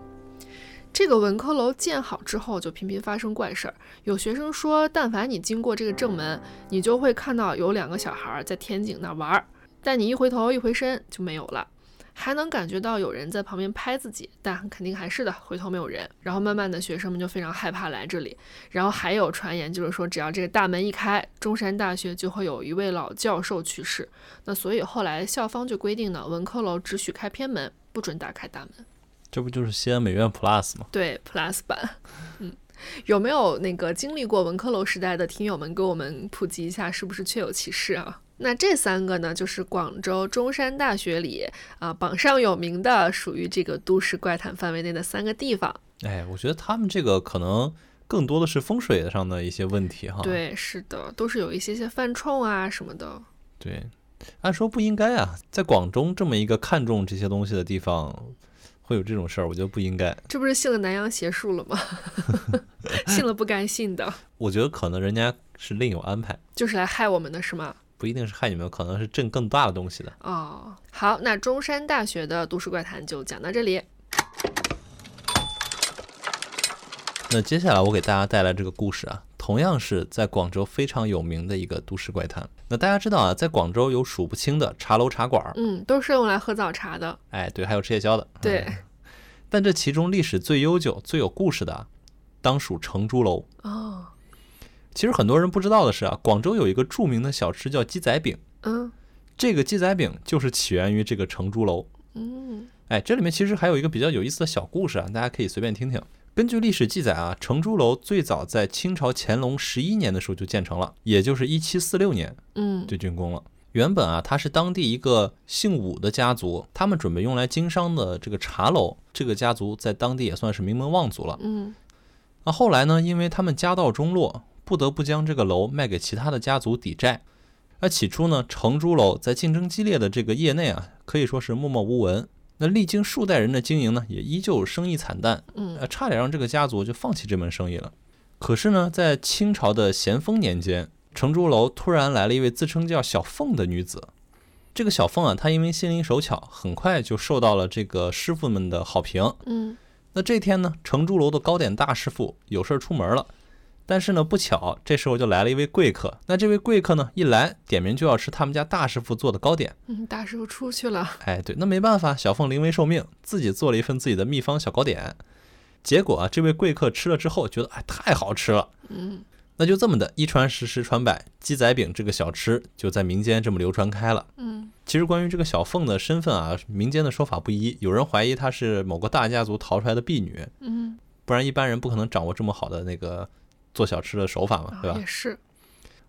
这个文科楼建好之后，就频频发生怪事儿。有学生说，但凡你经过这个正门，你就会看到有两个小孩在天井那儿玩儿，但你一回头一回身就没有了，还能感觉到有人在旁边拍自己，但肯定还是的，回头没有人。然后慢慢的，学生们就非常害怕来这里。然后还有传言，就是说只要这个大门一开，中山大学就会有一位老教授去世。那所以后来校方就规定呢，文科楼只许开偏门，不准打开大门。这不就是西安美院 Plus 吗？对，Plus 版。嗯，有没有那个经历过文科楼时代的听友们给我们普及一下，是不是确有其事啊？那这三个呢，就是广州中山大学里啊、榜上有名的，属于这个都市怪谈范围内的三个地方。哎，我觉得他们这个可能更多的是风水上的一些问题哈。对，是的，都是有一些些犯冲啊什么的。对，按说不应该啊，在广州这么一个看重这些东西的地方，会有这种事儿，我觉得不应该。这不是信了南洋邪术了吗？[laughs] [laughs] 信了不该信的，我觉得可能人家是另有安排，就是来害我们的是吗？不一定是害你们，可能是挣更大的东西的。哦，好，那中山大学的都市怪谈就讲到这里。那接下来我给大家带来这个故事啊，同样是在广州非常有名的一个都市怪谈。那大家知道啊，在广州有数不清的茶楼茶馆儿，嗯，都是用来喝早茶的。哎，对，还有吃夜宵的。对嗯但这其中历史最悠久、最有故事的啊，当属成珠楼。哦，其实很多人不知道的是啊，广州有一个著名的小吃叫鸡仔饼，嗯这个鸡仔饼就是起源于这个成珠楼。嗯哎，这里面其实还有一个比较有意思的小故事啊，大家可以随便听听。根据历史记载啊，程朱楼最早在清朝乾隆十一年的时候就建成了，也就是一七四六年嗯就竣工了。原本啊，它是当地一个姓武的家族，他们准备用来经商的这个茶楼，这个家族在当地也算是名门望族了。嗯那后来呢，因为他们家道中落，不得不将这个楼卖给其他的家族抵债。那起初呢，程朱楼在竞争激烈的这个业内啊，可以说是默默无闻。那历经数代人的经营呢，也依旧生意惨淡，嗯呃，差点让这个家族就放弃这门生意了。可是呢，在清朝的咸丰年间，承珠楼突然来了一位自称叫小凤的女子。这个小凤啊，她因为心灵手巧，很快就受到了这个师傅们的好评。嗯那这天呢，承珠楼的糕点大师傅有事儿出门了，但是呢，不巧这时候就来了一位贵客。那这位贵客呢，一来点名就要吃他们家大师傅做的糕点。嗯，大师傅出去了。哎，对，那没办法，小凤临危受命，自己做了一份自己的秘方小糕点。结果啊，这位贵客吃了之后，觉得哎太好吃了，嗯那就这么的，一传十，十传百，鸡仔饼这个小吃就在民间这么流传开了。嗯其实关于这个小凤的身份啊，民间的说法不一，有人怀疑她是某个大家族逃出来的婢女，嗯，不然一般人不可能掌握这么好的那个做小吃的手法嘛，对吧啊也？是。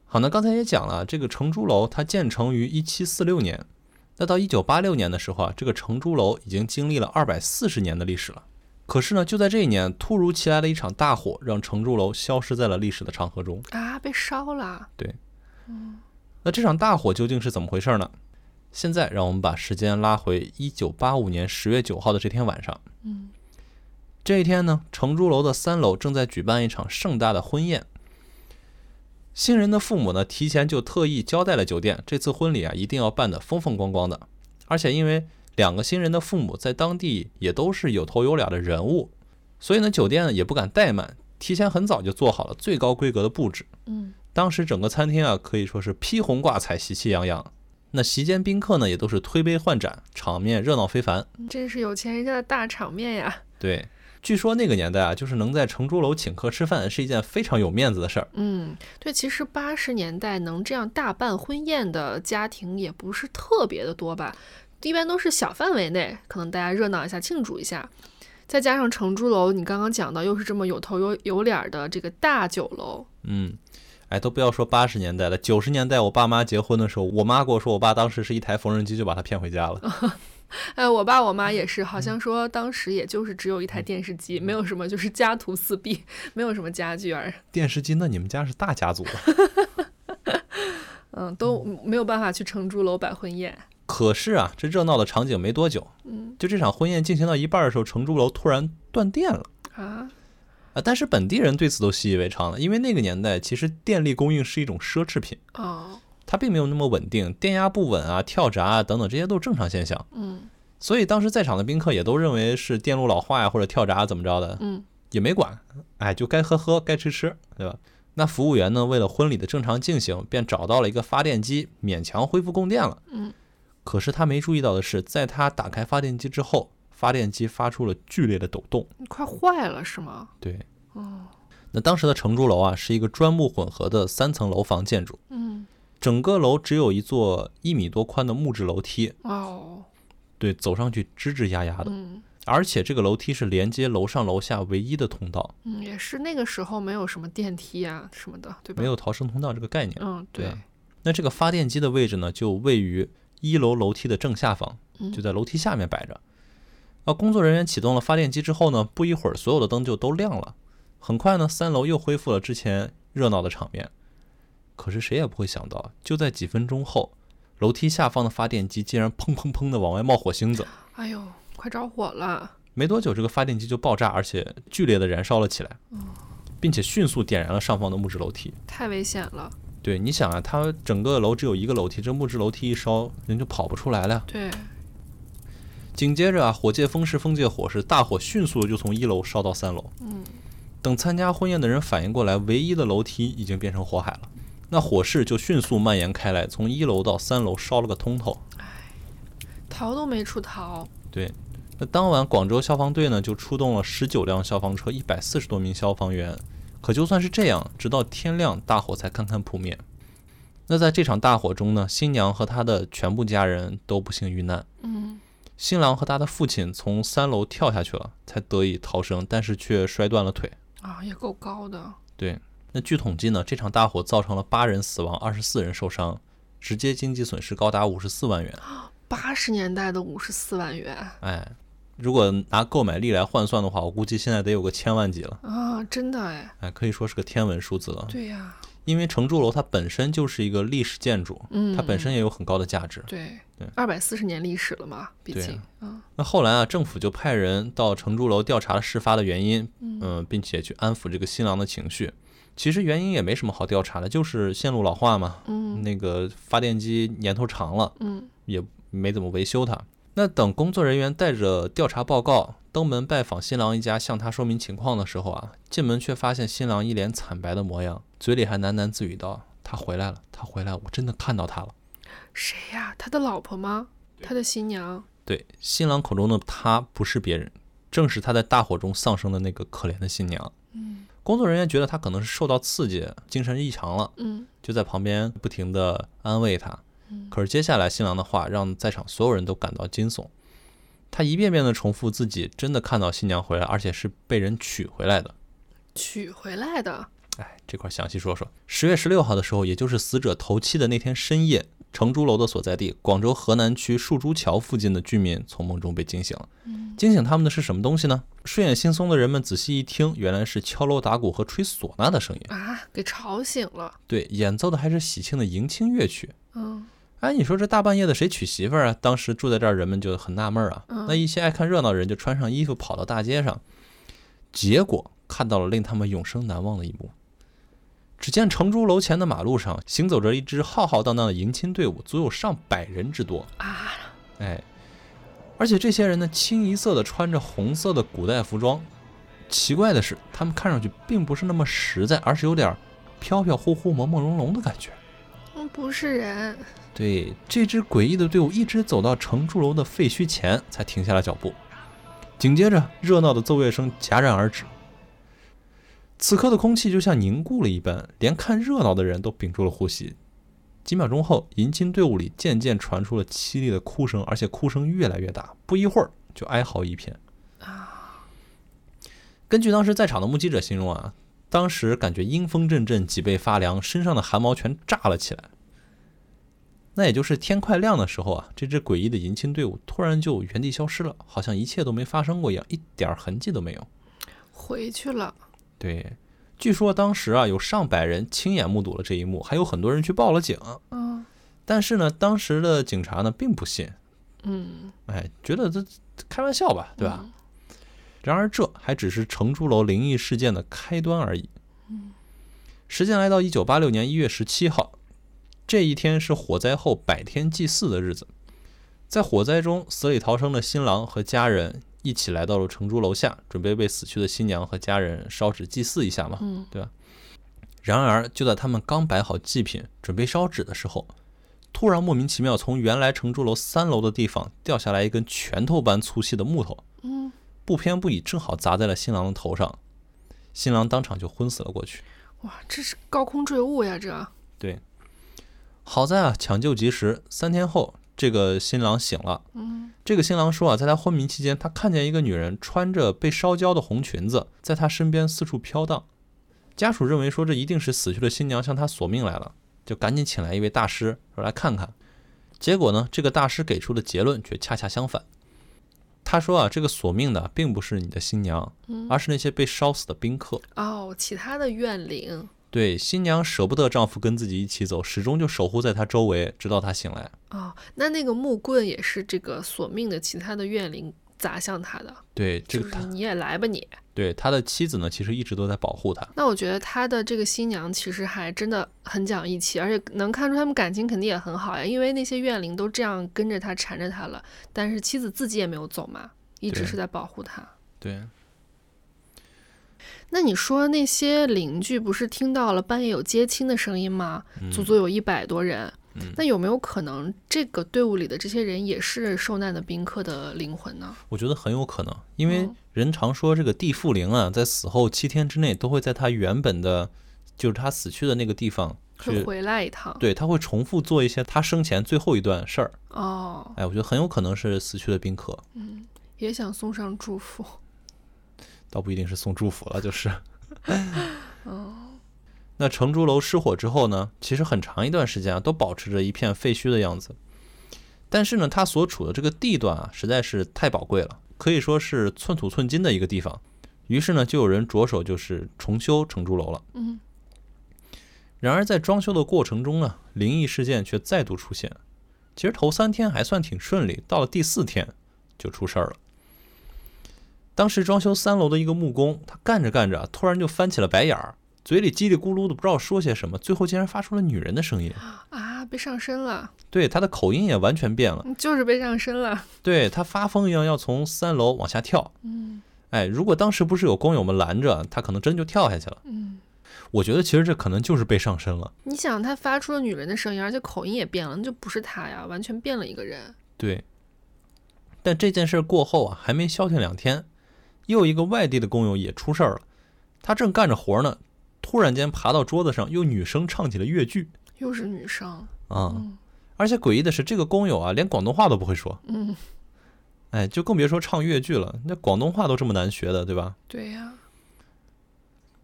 好，那刚才也讲了，这个成珠楼它建成于一七四六年，那到一九八六年的时候啊，这个成珠楼已经经历了二百四十年的历史了。可是呢，就在这一年，突如其来的一场大火，让成珠楼消失在了历史的长河中。啊，被烧了。对，嗯那这场大火究竟是怎么回事呢？现在让我们把时间拉回一九八五年十月九号的这天晚上。嗯这一天呢，承珠楼的三楼正在举办一场盛大的婚宴。新人的父母呢，提前就特意交代了酒店，这次婚礼啊，一定要办得风风光光的。而且因为两个新人的父母在当地也都是有头有脸的人物，所以呢，酒店呢也不敢怠慢，提前很早就做好了最高规格的布置。嗯当时整个餐厅啊，可以说是披红挂彩、喜气洋洋。那席间宾客呢，也都是推杯换盏，场面热闹非凡。真是有钱人家的大场面呀。对，据说那个年代啊，就是能在程朱楼请客吃饭是一件非常有面子的事儿。嗯，对，其实八十年代能这样大办婚宴的家庭也不是特别的多吧，一般都是小范围内，可能大家热闹一下，庆祝一下。再加上程朱楼，你刚刚讲到又是这么有头有有脸儿的这个大酒楼，嗯，哎，都不要说八十年代了，九十年代我爸妈结婚的时候，我妈跟我说，我爸当时是一台缝纫机就把他骗回家了。[laughs] 哎，我爸我妈也是，好像说当时也就是只有一台电视机，没有什么，就是家徒四壁，没有什么家具而，[laughs] 电视机，那你们家是大家族了。[laughs] 嗯，都没有办法去程朱楼摆婚宴。可是啊，这热闹的场景没多久，嗯。就这场婚宴进行到一半的时候，程朱楼突然断电了。啊，啊，但是本地人对此都习以为常了，因为那个年代其实电力供应是一种奢侈品，哦，它并没有那么稳定，电压不稳啊、跳闸啊等等，这些都是正常现象。嗯所以当时在场的宾客也都认为是电路老化呀，或者跳闸怎么着的，嗯也没管，哎，就该喝喝，该吃吃，对吧？那服务员呢，为了婚礼的正常进行，便找到了一个发电机，勉强恢复供电了。嗯，可是他没注意到的是，在他打开发电机之后，发电机发出了剧烈的抖动。快坏了是吗？对，哦，那当时的程朱楼啊，是一个砖木混合的三层楼房建筑，嗯整个楼只有一座一米多宽的木质楼梯，哦，对，走上去吱吱呀呀的，嗯而且这个楼梯是连接楼上楼下唯一的通道，嗯，也是那个时候没有什么电梯啊什么的，对吧？没有逃生通道这个概念。嗯，对啊那这个发电机的位置呢，就位于一楼楼梯的正下方，嗯就在楼梯下面摆着。啊，工作人员启动了发电机之后呢，不一会儿所有的灯就都亮了。很快呢，三楼又恢复了之前热闹的场面。可是谁也不会想到，就在几分钟后，楼梯下方的发电机竟然砰砰砰的往外冒火星子。哎呦，快着火了！没多久，这个发电机就爆炸，而且剧烈的燃烧了起来，并且迅速点燃了上方的木质楼梯。太危险了。对，你想啊，它整个楼只有一个楼梯，这木质楼梯一烧，人就跑不出来了呀。对，紧接着啊，火借风势，风借火势，大火迅速地就从一楼烧到三楼。嗯，等参加婚宴的人反应过来，唯一的楼梯已经变成火海了，那火势就迅速蔓延开来，从一楼到三楼烧了个通透。逃都没处逃。对，那当晚广州消防队呢就出动了十九辆消防车，一百四十多名消防员。可就算是这样，直到天亮，大火才堪堪扑灭。那在这场大火中呢，新娘和她的全部家人都不幸遇难。嗯，新郎和他的父亲从三楼跳下去了，才得以逃生，但是却摔断了腿。啊，也够高的。对，那据统计呢，这场大火造成了八人死亡，二十四人受伤，直接经济损失高达五十四万元。八十年代的五十四万元哎，如果拿购买力来换算的话，我估计现在得有个千万级了。啊，真的哎。哎，可以说是个天文数字了。对呀，因为城柱楼它本身就是一个历史建筑，嗯，它本身也有很高的价值。对对二百四十年历史了嘛，毕竟，嗯那后来啊，政府就派人到城柱楼调查了事发的原因，嗯嗯，并且去安抚这个新郎的情绪。其实原因也没什么好调查的，就是线路老化嘛，嗯那个发电机年头长了，嗯也没怎么维修它。那等工作人员带着调查报告登门拜访新郎一家，向他说明情况的时候啊，进门却发现新郎一脸惨白的模样，嘴里还喃喃自语道：“他回来了，他回来了，我真的看到他了。谁呀？他的老婆吗？他的新娘？”对，新郎口中的他不是别人，正是他在大火中丧生的那个可怜的新娘。嗯工作人员觉得他可能是受到刺激，精神异常了，嗯就在旁边不停的安慰他。嗯可是接下来新郎的话让在场所有人都感到惊悚，他一遍遍的重复自己真的看到新娘回来，而且是被人娶回来的。娶回来的。哎，这块详细说说。十月十六号的时候，也就是死者头七的那天深夜，承珠楼的所在地广州河南区树珠桥附近的居民从梦中被惊醒了。惊醒他们的是什么东西呢？睡眼惺忪的人们仔细一听，原来是敲锣打鼓和吹唢呐的声音。啊，给吵醒了。对，演奏的还是喜庆的迎亲乐曲。嗯哎，你说这大半夜的谁娶媳妇儿啊？当时住在这儿人们就很纳闷儿啊。嗯那一些爱看热闹的人就穿上衣服跑到大街上，结果看到了令他们永生难忘的一幕。只见城珠楼前的马路上行走着一支浩浩荡荡的迎亲队伍，足有上百人之多。啊，哎，而且这些人呢，清一色的穿着红色的古代服装。奇怪的是，他们看上去并不是那么实在，而是有点儿飘飘忽忽、朦朦胧胧的感觉。嗯，不是人。对，这支诡异的队伍一直走到城柱楼的废墟前，才停下了脚步。紧接着，热闹的奏乐声戛然而止。此刻的空气就像凝固了一般，连看热闹的人都屏住了呼吸。几秒钟后，迎亲队伍里渐渐传出了凄厉的哭声，而且哭声越来越大，不一会儿就哀嚎一片。根据当时在场的目击者形容啊，当时感觉阴风阵阵，脊背发凉，身上的汗毛全炸了起来。那也就是天快亮的时候啊，这支诡异的迎亲队伍突然就原地消失了，好像一切都没发生过一样，一点儿痕迹都没有。回去了。对，据说当时啊有上百人亲眼目睹了这一幕，还有很多人去报了警。嗯但是呢，当时的警察呢并不信，嗯，哎，觉得这这开玩笑吧，对吧？嗯？然而这还只是成珠楼灵异事件的开端而已。嗯时间来到一九八六年一月十七号，这一天是火灾后百天祭祀的日子。在火灾中死里逃生的新郎和家人一起来到了城珠楼下，准备为死去的新娘和家人烧纸祭祀一下嘛。嗯对然而，就在他们刚摆好祭品，准备烧纸的时候，突然莫名其妙从原来承珠楼三楼的地方掉下来一根拳头般粗细的木头。嗯，不偏不倚，正好砸在了新郎的头上，新郎当场就昏死了过去。哇，这是高空坠物呀！这对。好在啊，抢救及时，三天后，这个新郎醒了。嗯这个新郎说啊，在他昏迷期间，他看见一个女人穿着被烧焦的红裙子，在他身边四处飘荡。家属认为说，这一定是死去的新娘向他索命来了。就赶紧请来一位大师说来看看。结果呢，这个大师给出的结论却恰恰相反。他说啊，这个索命的并不是你的新娘，而是那些被烧死的宾客。哦，其他的怨灵。对，新娘舍不得丈夫跟自己一起走，始终就守护在他周围，直到他醒来。哦，那那个木棍也是这个索命的其他的怨灵砸向他的。对，这个你也来吧你。对，他的妻子呢，其实一直都在保护他。那我觉得他的这个新娘其实还真的很讲义气，而且能看出他们感情肯定也很好呀，因为那些怨灵都这样跟着他缠着他了，但是妻子自己也没有走嘛，一直是在保护他。对。那你说那些邻居不是听到了半夜有接亲的声音吗？足足有一百多人。那有没有可能这个队伍里的这些人也是受难的宾客的灵魂呢？我觉得很有可能，因为人常说这个地缚灵啊，在死后七天之内都会在他原本的，就是他死去的那个地方会回来一趟。对，他会重复做一些他生前最后一段事儿。哦，哎，我觉得很有可能是死去的宾客。嗯，也想送上祝福。倒不一定是送祝福了，就是。[laughs] 哦。那城竹楼失火之后呢？其实很长一段时间啊，都保持着一片废墟的样子。但是呢，它所处的这个地段啊，实在是太宝贵了，可以说是寸土寸金的一个地方。于是呢，就有人着手就是重修城竹楼了。嗯。然而在装修的过程中呢，灵异事件却再度出现。其实头三天还算挺顺利，到了第四天就出事儿了。当时装修三楼的一个木工，他干着干着，突然就翻起了白眼儿，嘴里叽里咕噜的，不知道说些什么，最后竟然发出了女人的声音啊！被上身了。对，他的口音也完全变了，就是被上身了。对他发疯一样要从三楼往下跳。嗯，哎，如果当时不是有工友们拦着，他可能真就跳下去了。嗯，我觉得其实这可能就是被上身了。你想，他发出了女人的声音，而且口音也变了，那就不是他呀，完全变了一个人。对。但这件事过后啊，还没消停两天。又一个外地的工友也出事儿了，他正干着活呢，突然间爬到桌子上，用女声唱起了越剧。又是女声啊！而且诡异的是，这个工友啊，连广东话都不会说。嗯，哎，就更别说唱越剧了。那广东话都这么难学的，对吧？对呀。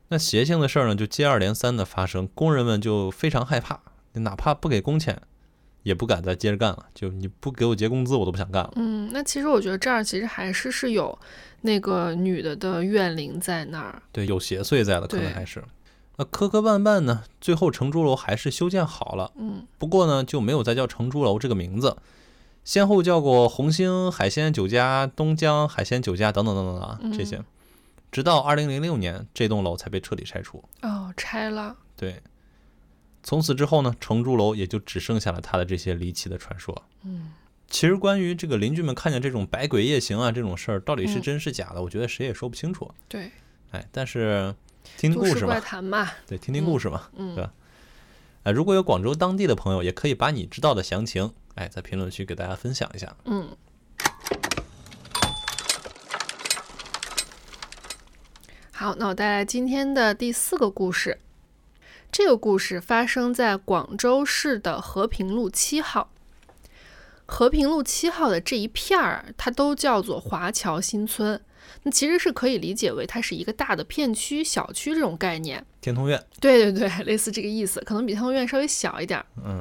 那邪性的事儿呢，就接二连三的发生，工人们就非常害怕，哪怕不给工钱，也不敢再接着干了。就你不给我结工资，我都不想干了。嗯，那其实我觉得这儿其实还是是有。那个女的的怨灵在那儿，对，有邪祟在的，可能还是。那磕磕绊绊呢，最后城珠楼还是修建好了。嗯，不过呢，就没有再叫城珠楼这个名字，先后叫过红星海鲜酒家、东江海鲜酒家等等等等啊，这些，直到二零零六年，这栋楼才被彻底拆除。哦，拆了。对，从此之后呢，城珠楼也就只剩下了他的这些离奇的传说。嗯。其实关于这个邻居们看见这种百鬼夜行啊这种事儿，到底是真是假的，我觉得谁也说不清楚。对，哎，但是听听故事嘛，对，听听故事嘛，嗯对吧？哎，如果有广州当地的朋友，也可以把你知道的详情，哎，在评论区给大家分享一下。嗯。好，那我带来今天的第四个故事。这个故事发生在广州市的和平路七号。和平路七号的这一片儿，它都叫做华侨新村。那其实是可以理解为它是一个大的片区、小区这种概念。天通苑，对对对，类似这个意思，可能比天通苑稍微小一点。嗯，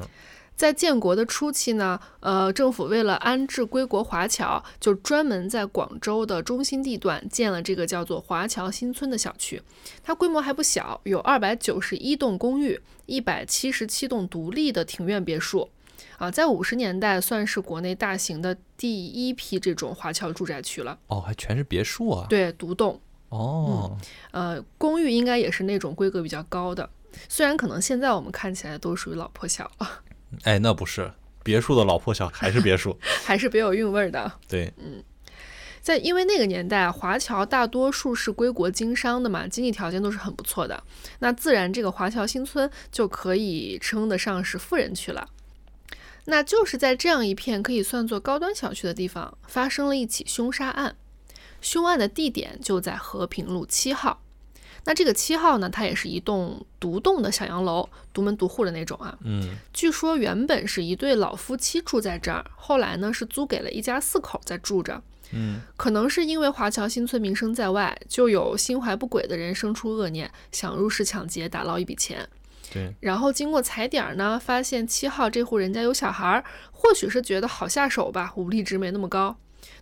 在建国的初期呢，呃，政府为了安置归国华侨，就专门在广州的中心地段建了这个叫做华侨新村的小区。它规模还不小，有二百九十一栋公寓，一百七十七栋独立的庭院别墅。啊，在五十年代算是国内大型的第一批这种华侨住宅区了。哦，还全是别墅啊？对，独栋。哦，呃，公寓应该也是那种规格比较高的，虽然可能现在我们看起来都属于老破小了。哎，那不是别墅的老破小，还是别墅，[laughs] 还是别有韵味儿的。对，嗯，在因为那个年代，华侨大多数是归国经商的嘛，经济条件都是很不错的，那自然这个华侨新村就可以称得上是富人区了。那就是在这样一片可以算作高端小区的地方，发生了一起凶杀案。凶案的地点就在和平路七号。那这个七号呢，它也是一栋独栋的小洋楼，独门独户的那种啊。嗯，据说原本是一对老夫妻住在这儿，后来呢是租给了一家四口在住着。嗯，可能是因为华侨新村名声在外，就有心怀不轨的人生出恶念，想入室抢劫，打捞一笔钱。对，然后经过踩点儿呢，发现七号这户人家有小孩儿，或许是觉得好下手吧，武力值没那么高。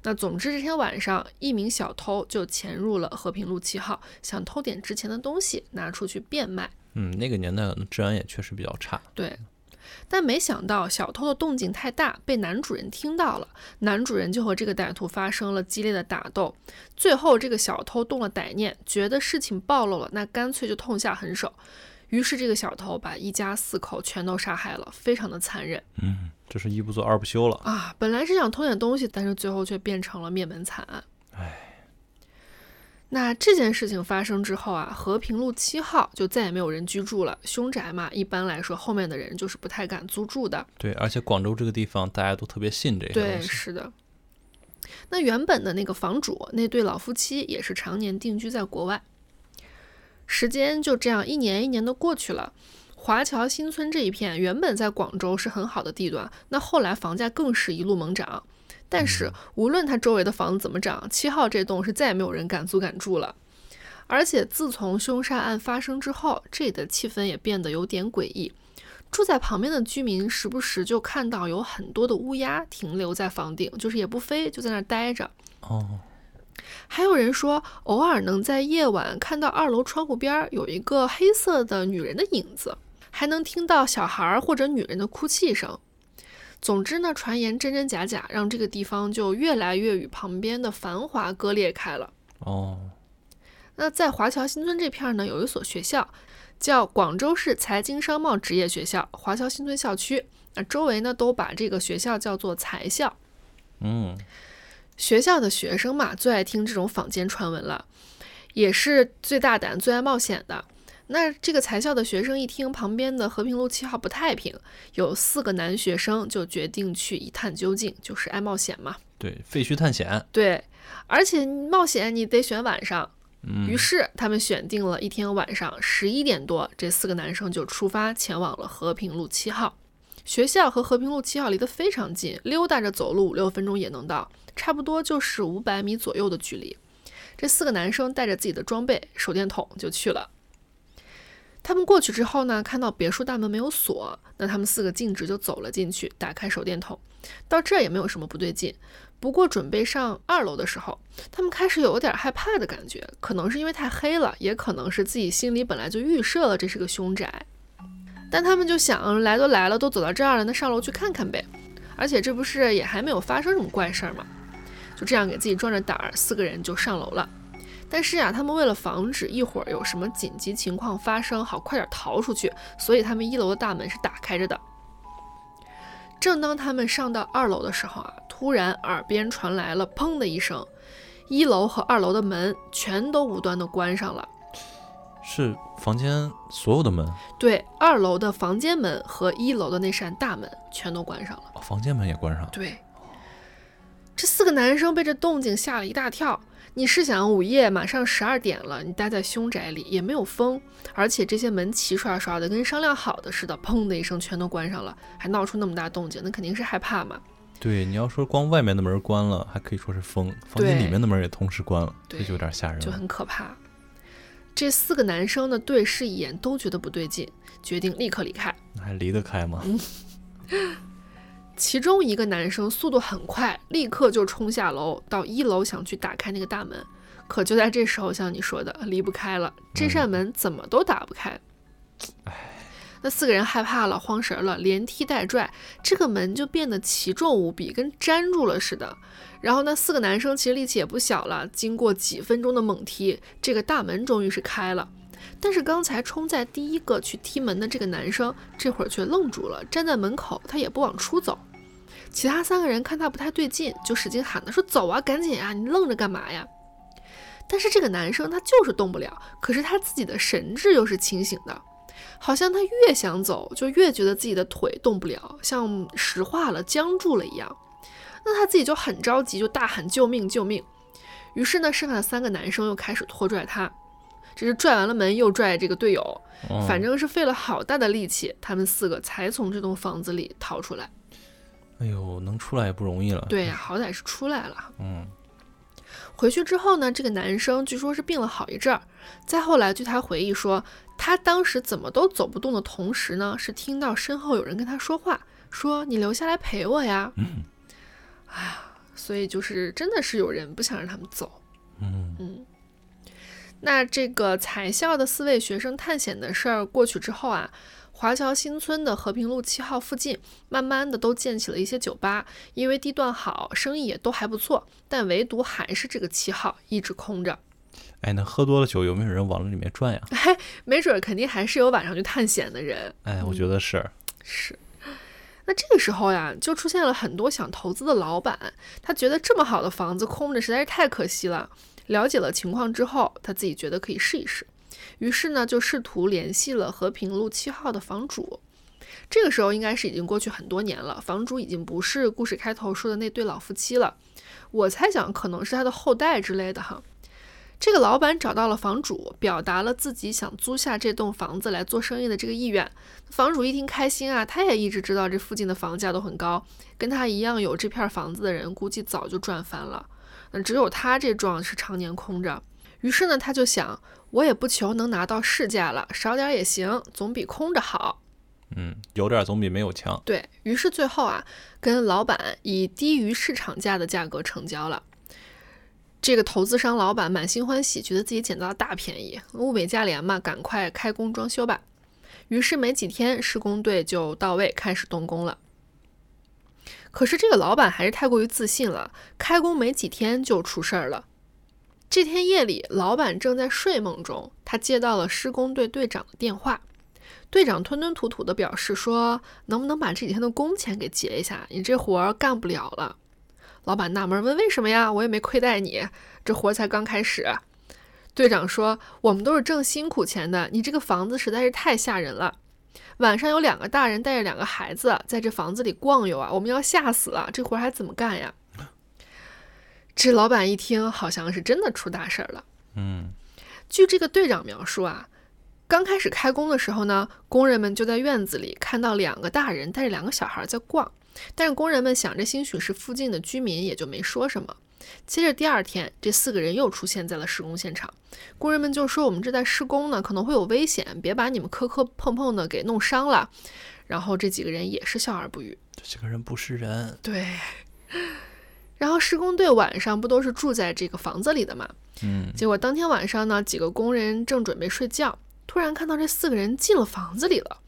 那总之这天晚上，一名小偷就潜入了和平路七号，想偷点值钱的东西拿出去变卖。嗯，那个年代的治安也确实比较差。对，但没想到小偷的动静太大，被男主人听到了，男主人就和这个歹徒发生了激烈的打斗。最后这个小偷动了歹念，觉得事情暴露了，那干脆就痛下狠手。于是这个小偷把一家四口全都杀害了，非常的残忍。嗯，这是一不做二不休了。啊，本来是想偷点东西，但是最后却变成了灭门惨案。唉，那这件事情发生之后啊，和平路七号就再也没有人居住了。凶宅嘛，一般来说后面的人就是不太敢租住的。对，而且广州这个地方大家都特别信这个对。是的。那原本的那个房主那对老夫妻也是常年定居在国外。时间就这样一年一年的过去了。华侨新村这一片原本在广州是很好的地段，那后来房价更是一路猛涨。但是无论它周围的房子怎么涨，七号这栋是再也没有人敢租敢住了。而且自从凶杀案发生之后，这里的气氛也变得有点诡异。住在旁边的居民时不时就看到有很多的乌鸦停留在房顶，就是也不飞，就在那儿待着。哦，还有人说，偶尔能在夜晚看到二楼窗户边儿有一个黑色的女人的影子，还能听到小孩儿或者女人的哭泣声。总之呢，传言真真假假，让这个地方就越来越与旁边的繁华割裂开了。哦，那在华侨新村这片儿呢，有一所学校，叫广州市财经商贸职业学校华侨新村校区。那周围呢，都把这个学校叫做财校。嗯，学校的学生嘛，最爱听这种坊间传闻了，也是最大胆、最爱冒险的。那这个财校的学生一听旁边的和平路七号不太平，有四个男学生就决定去一探究竟，就是爱冒险嘛。对，废墟探险。对，而且冒险你得选晚上。嗯，于是他们选定了一天晚上十一点多，这四个男生就出发前往了和平路七号。学校和和平路七号离得非常近，溜达着走路五六分钟也能到，差不多就是五百米左右的距离。这四个男生带着自己的装备、手电筒就去了。他们过去之后呢，看到别墅大门没有锁，那他们四个径直就走了进去，打开手电筒，到这儿也没有什么不对劲。不过准备上二楼的时候，他们开始有点害怕的感觉，可能是因为太黑了，也可能是自己心里本来就预设了这是个凶宅。但他们就想，来都来了，都走到这儿了，那上楼去看看呗。而且这不是也还没有发生什么怪事儿吗？就这样给自己壮着胆儿，四个人就上楼了。但是啊，他们为了防止一会儿有什么紧急情况发生，好快点逃出去，所以他们一楼的大门是打开着的。正当他们上到二楼的时候啊，突然耳边传来了“砰”的一声，一楼和二楼的门全都无端的关上了。是房间所有的门，对，二楼的房间门和一楼的那扇大门全都关上了。哦，房间门也关上了。对，这四个男生被这动静吓了一大跳。你试想，午夜马上十二点了，你待在凶宅里也没有风，而且这些门齐刷刷的，跟商量好的似的，砰的一声全都关上了，还闹出那么大动静，那肯定是害怕嘛。对，你要说光外面的门关了，还可以说是风，房间里面的门也同时关了，这就有点吓人就。很可怕。这四个男生呢对视一眼，都觉得不对劲，决定立刻离开。那还离得开吗？其中一个男生速度很快，立刻就冲下楼到一楼，想去打开那个大门。可就在这时候，像你说的，离不开了，这扇门怎么都打不开。那四个人害怕了，慌神了，连踢带拽，这个门就变得奇重无比，跟粘住了似的。然后那四个男生其实力气也不小了，经过几分钟的猛踢，这个大门终于是开了。但是刚才冲在第一个去踢门的这个男生，这会儿却愣住了，站在门口，他也不往出走。其他三个人看他不太对劲，就使劲喊他说：“走啊，赶紧啊，你愣着干嘛呀？”但是这个男生他就是动不了，可是他自己的神志又是清醒的，好像他越想走，就越觉得自己的腿动不了，像石化了、僵住了一样。那他自己就很着急，就大喊：“救命！救命！”于是呢，剩下的三个男生又开始拖拽他，这是拽完了门又拽这个队友，哦反正是费了好大的力气，他们四个才从这栋房子里逃出来。哎呦，能出来也不容易了。对呀、好歹是出来了。嗯，回去之后呢，这个男生据说是病了好一阵儿。再后来，据他回忆说，他当时怎么都走不动的同时呢，是听到身后有人跟他说话，说：“你留下来陪我呀。”嗯，哎呀，所以就是真的是有人不想让他们走。嗯嗯，那这个财校的四位学生探险的事儿过去之后啊，华侨新村的和平路七号附近，慢慢的都建起了一些酒吧，因为地段好，生意也都还不错，但唯独还是这个七号一直空着。哎，那喝多了酒有没有人往里面转呀？哎 [laughs] 没准儿肯定还是有晚上去探险的人。哎，我觉得是。是。那这个时候呀，就出现了很多想投资的老板，他觉得这么好的房子空着实在是太可惜了。了解了情况之后，他自己觉得可以试一试，于是呢，就试图联系了和平路七号的房主。这个时候应该是已经过去很多年了，房主已经不是故事开头说的那对老夫妻了。我猜想可能是他的后代之类的哈。这个老板找到了房主，表达了自己想租下这栋房子来做生意的这个意愿。房主一听开心啊，他也一直知道这附近的房价都很高，跟他一样有这片房子的人估计早就赚翻了。那只有他这幢是常年空着。于是呢，他就想，我也不求能拿到市价了，少点也行，总比空着好。嗯，有点总比没有强。对于是最后啊，跟老板以低于市场价的价格成交了。这个投资商老板满心欢喜，觉得自己捡到了大便宜，物美价廉嘛，赶快开工装修吧。于是没几天，施工队就到位，开始动工了。可是这个老板还是太过于自信了，开工没几天就出事儿了。这天夜里，老板正在睡梦中，他接到了施工队队长的电话。队长吞吞吐吐地表示说：“能不能把这几天的工钱给结一下？你这活儿干不了了。”老板纳闷问：“为什么呀？我也没亏待你，这活儿才刚开始。”队长说：“我们都是挣辛苦钱的，你这个房子实在是太吓人了。晚上有两个大人带着两个孩子在这房子里逛悠啊，我们要吓死了，这活儿还怎么干呀？” [laughs] 这老板一听，好像是真的出大事儿了。嗯，据这个队长描述啊，刚开始开工的时候呢，工人们就在院子里看到两个大人带着两个小孩在逛，但是工人们想着兴许是附近的居民，也就没说什么。接着第二天，这四个人又出现在了施工现场，工人们就说：“我们这在施工呢，可能会有危险，别把你们磕磕碰碰的给弄伤了。”然后这几个人也是笑而不语。这几个人不是人。对。然后施工队晚上不都是住在这个房子里的嘛？嗯，结果当天晚上呢，几个工人正准备睡觉，突然看到这四个人进了房子里了。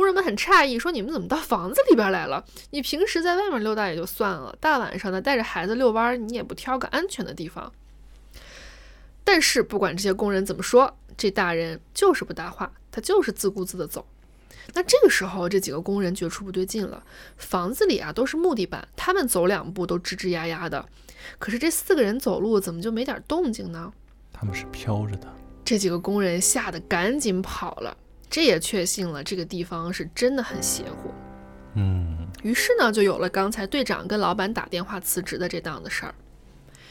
工人们很诧异，说：“你们怎么到房子里边来了？你平时在外面溜达也就算了，大晚上的带着孩子遛弯，你也不挑个安全的地方。”但是不管这些工人怎么说，这大人就是不搭话，他就是自顾自的走。那这个时候，这几个工人觉出不对劲了。房子里啊都是木地板，他们走两步都吱吱呀呀的，可是这四个人走路怎么就没点动静呢？他们是飘着的。这几个工人吓得赶紧跑了。这也确信了这个地方是真的很邪乎。嗯，于是呢，就有了刚才队长跟老板打电话辞职的这档子事儿。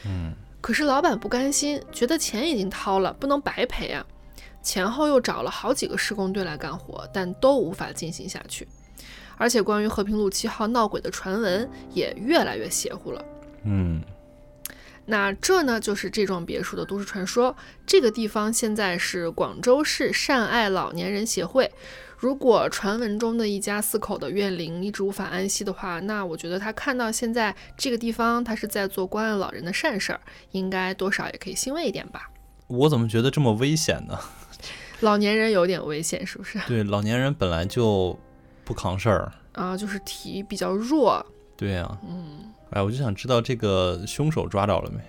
嗯，可是老板不甘心，觉得钱已经掏了，不能白赔啊。前后又找了好几个施工队来干活，但都无法进行下去。而且关于和平路七号闹鬼的传闻也越来越邪乎了。嗯，那这呢，就是这幢别墅的都市传说。这个地方现在是广州市善爱老年人协会。如果传闻中的一家四口的怨灵一直无法安息的话，那我觉得他看到现在这个地方，他是在做关爱老人的善事儿，应该多少也可以欣慰一点吧。我怎么觉得这么危险呢？[laughs] 老年人有点危险，是不是？对，老年人本来就不扛事儿啊，就是体比较弱。对呀，嗯，哎，我就想知道这个凶手抓着了没？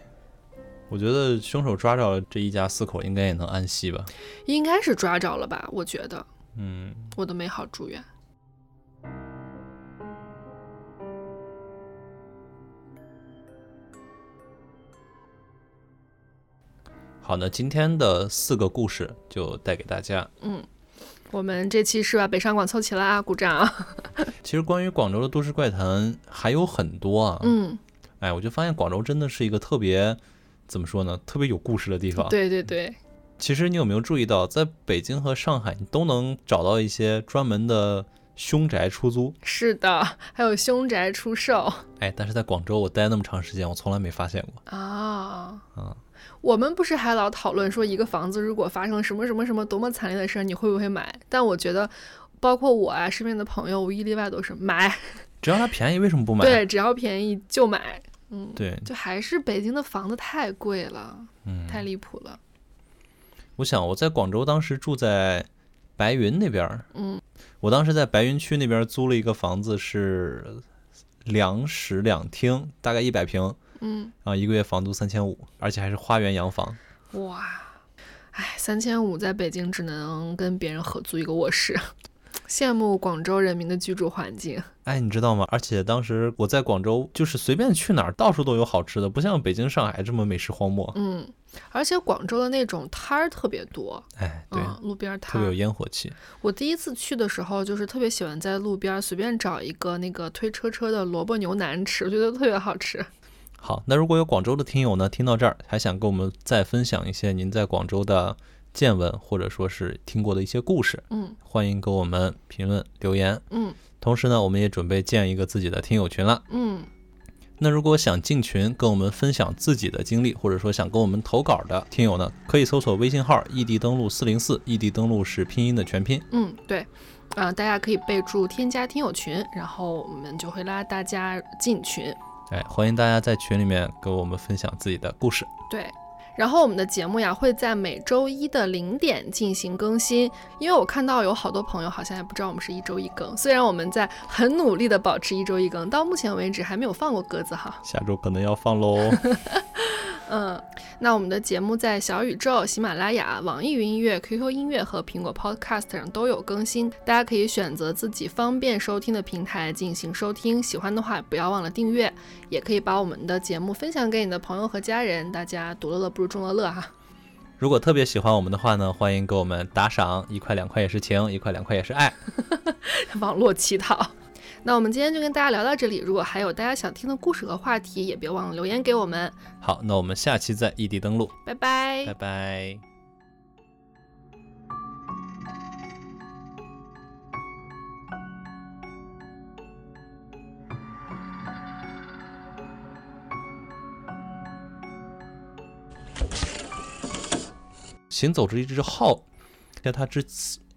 我觉得凶手抓着了，这一家四口应该也能安息吧？应该是抓着了吧？我觉得，嗯，我的美好祝愿。好，那今天的四个故事就带给大家。嗯，我们这期是把北上广凑齐了啊，鼓掌。[laughs] 其实关于广州的都市怪谈还有很多啊。嗯，哎，我就发现广州真的是一个特别怎么说呢，特别有故事的地方。对对对。其实你有没有注意到，在北京和上海，你都能找到一些专门的凶宅出租。是的，还有凶宅出售哎，但是在广州我待那么长时间，我从来没发现过。啊。啊，我们不是还老讨论说，一个房子如果发生什么什么什么多么惨烈的事儿，你会不会买？但我觉得，包括我啊，身边的朋友无一例外都是买。[laughs] 只要它便宜，为什么不买？对，只要便宜就买。嗯，对，就还是北京的房子太贵了，嗯，太离谱了。我想我在广州当时住在白云那边儿，嗯，我当时在白云区那边租了一个房子，是两室两厅，大概一百平，嗯，啊，一个月房租三千五，而且还是花园洋房。哇，哎，三千五在北京只能跟别人合租一个卧室，[laughs] 羡慕广州人民的居住环境。哎，你知道吗？而且当时我在广州，就是随便去哪儿，到处都有好吃的，不像北京、上海这么美食荒漠。嗯，而且广州的那种摊儿特别多，哎，对，嗯，路边摊特别有。烟火气。我第一次去的时候，就是特别喜欢在路边随便找一个那个推车车的萝卜牛腩吃，我觉得特别好吃。好，那如果有广州的听友呢，听到这儿还想跟我们再分享一些您在广州的见闻，或者说是听过的一些故事，嗯欢迎给我们评论留言。嗯同时呢，我们也准备建一个自己的听友群了。嗯，那如果想进群跟我们分享自己的经历，或者说想跟我们投稿的听友呢，可以搜索微信号“异地登录四零四”，异地登录是拼音的全拼。嗯，对，啊、大家可以备注添加听友群，然后我们就会拉大家进群。哎，欢迎大家在群里面跟我们分享自己的故事。对，然后我们的节目呀会在每周一的零点进行更新，因为我看到有好多朋友好像也不知道我们是一周一更，虽然我们在很努力的保持一周一更，到目前为止还没有放过鸽子哈。下周可能要放喽。[laughs] 嗯，那我们的节目在小宇宙、喜马拉雅、网易云音乐、QQ 音乐和苹果 Podcast 上都有更新，大家可以选择自己方便收听的平台进行收听。喜欢的话，不要忘了订阅，也可以把我们的节目分享给你的朋友和家人，大家独乐乐不如众乐乐哈。如果特别喜欢我们的话呢，欢迎给我们打赏，一块两块也是情，一块两块也是爱。[laughs] 网络乞讨。那我们今天就跟大家聊到这里，如果还有大家想听的故事和话题，也别忘了留言给我们。好，那我们下期再异地登录，拜拜拜拜。行走着一只号，在他之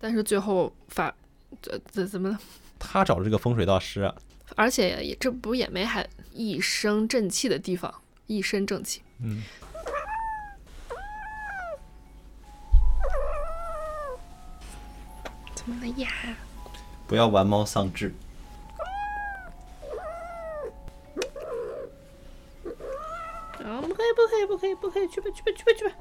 但是最后发，怎怎怎么了？他找的这个风水大师而且也这不也没还一身正气的地方一身正气。嗯。怎么了呀？不要玩猫丧志。啊不可以不可以不可以不可以去吧去吧去吧去吧。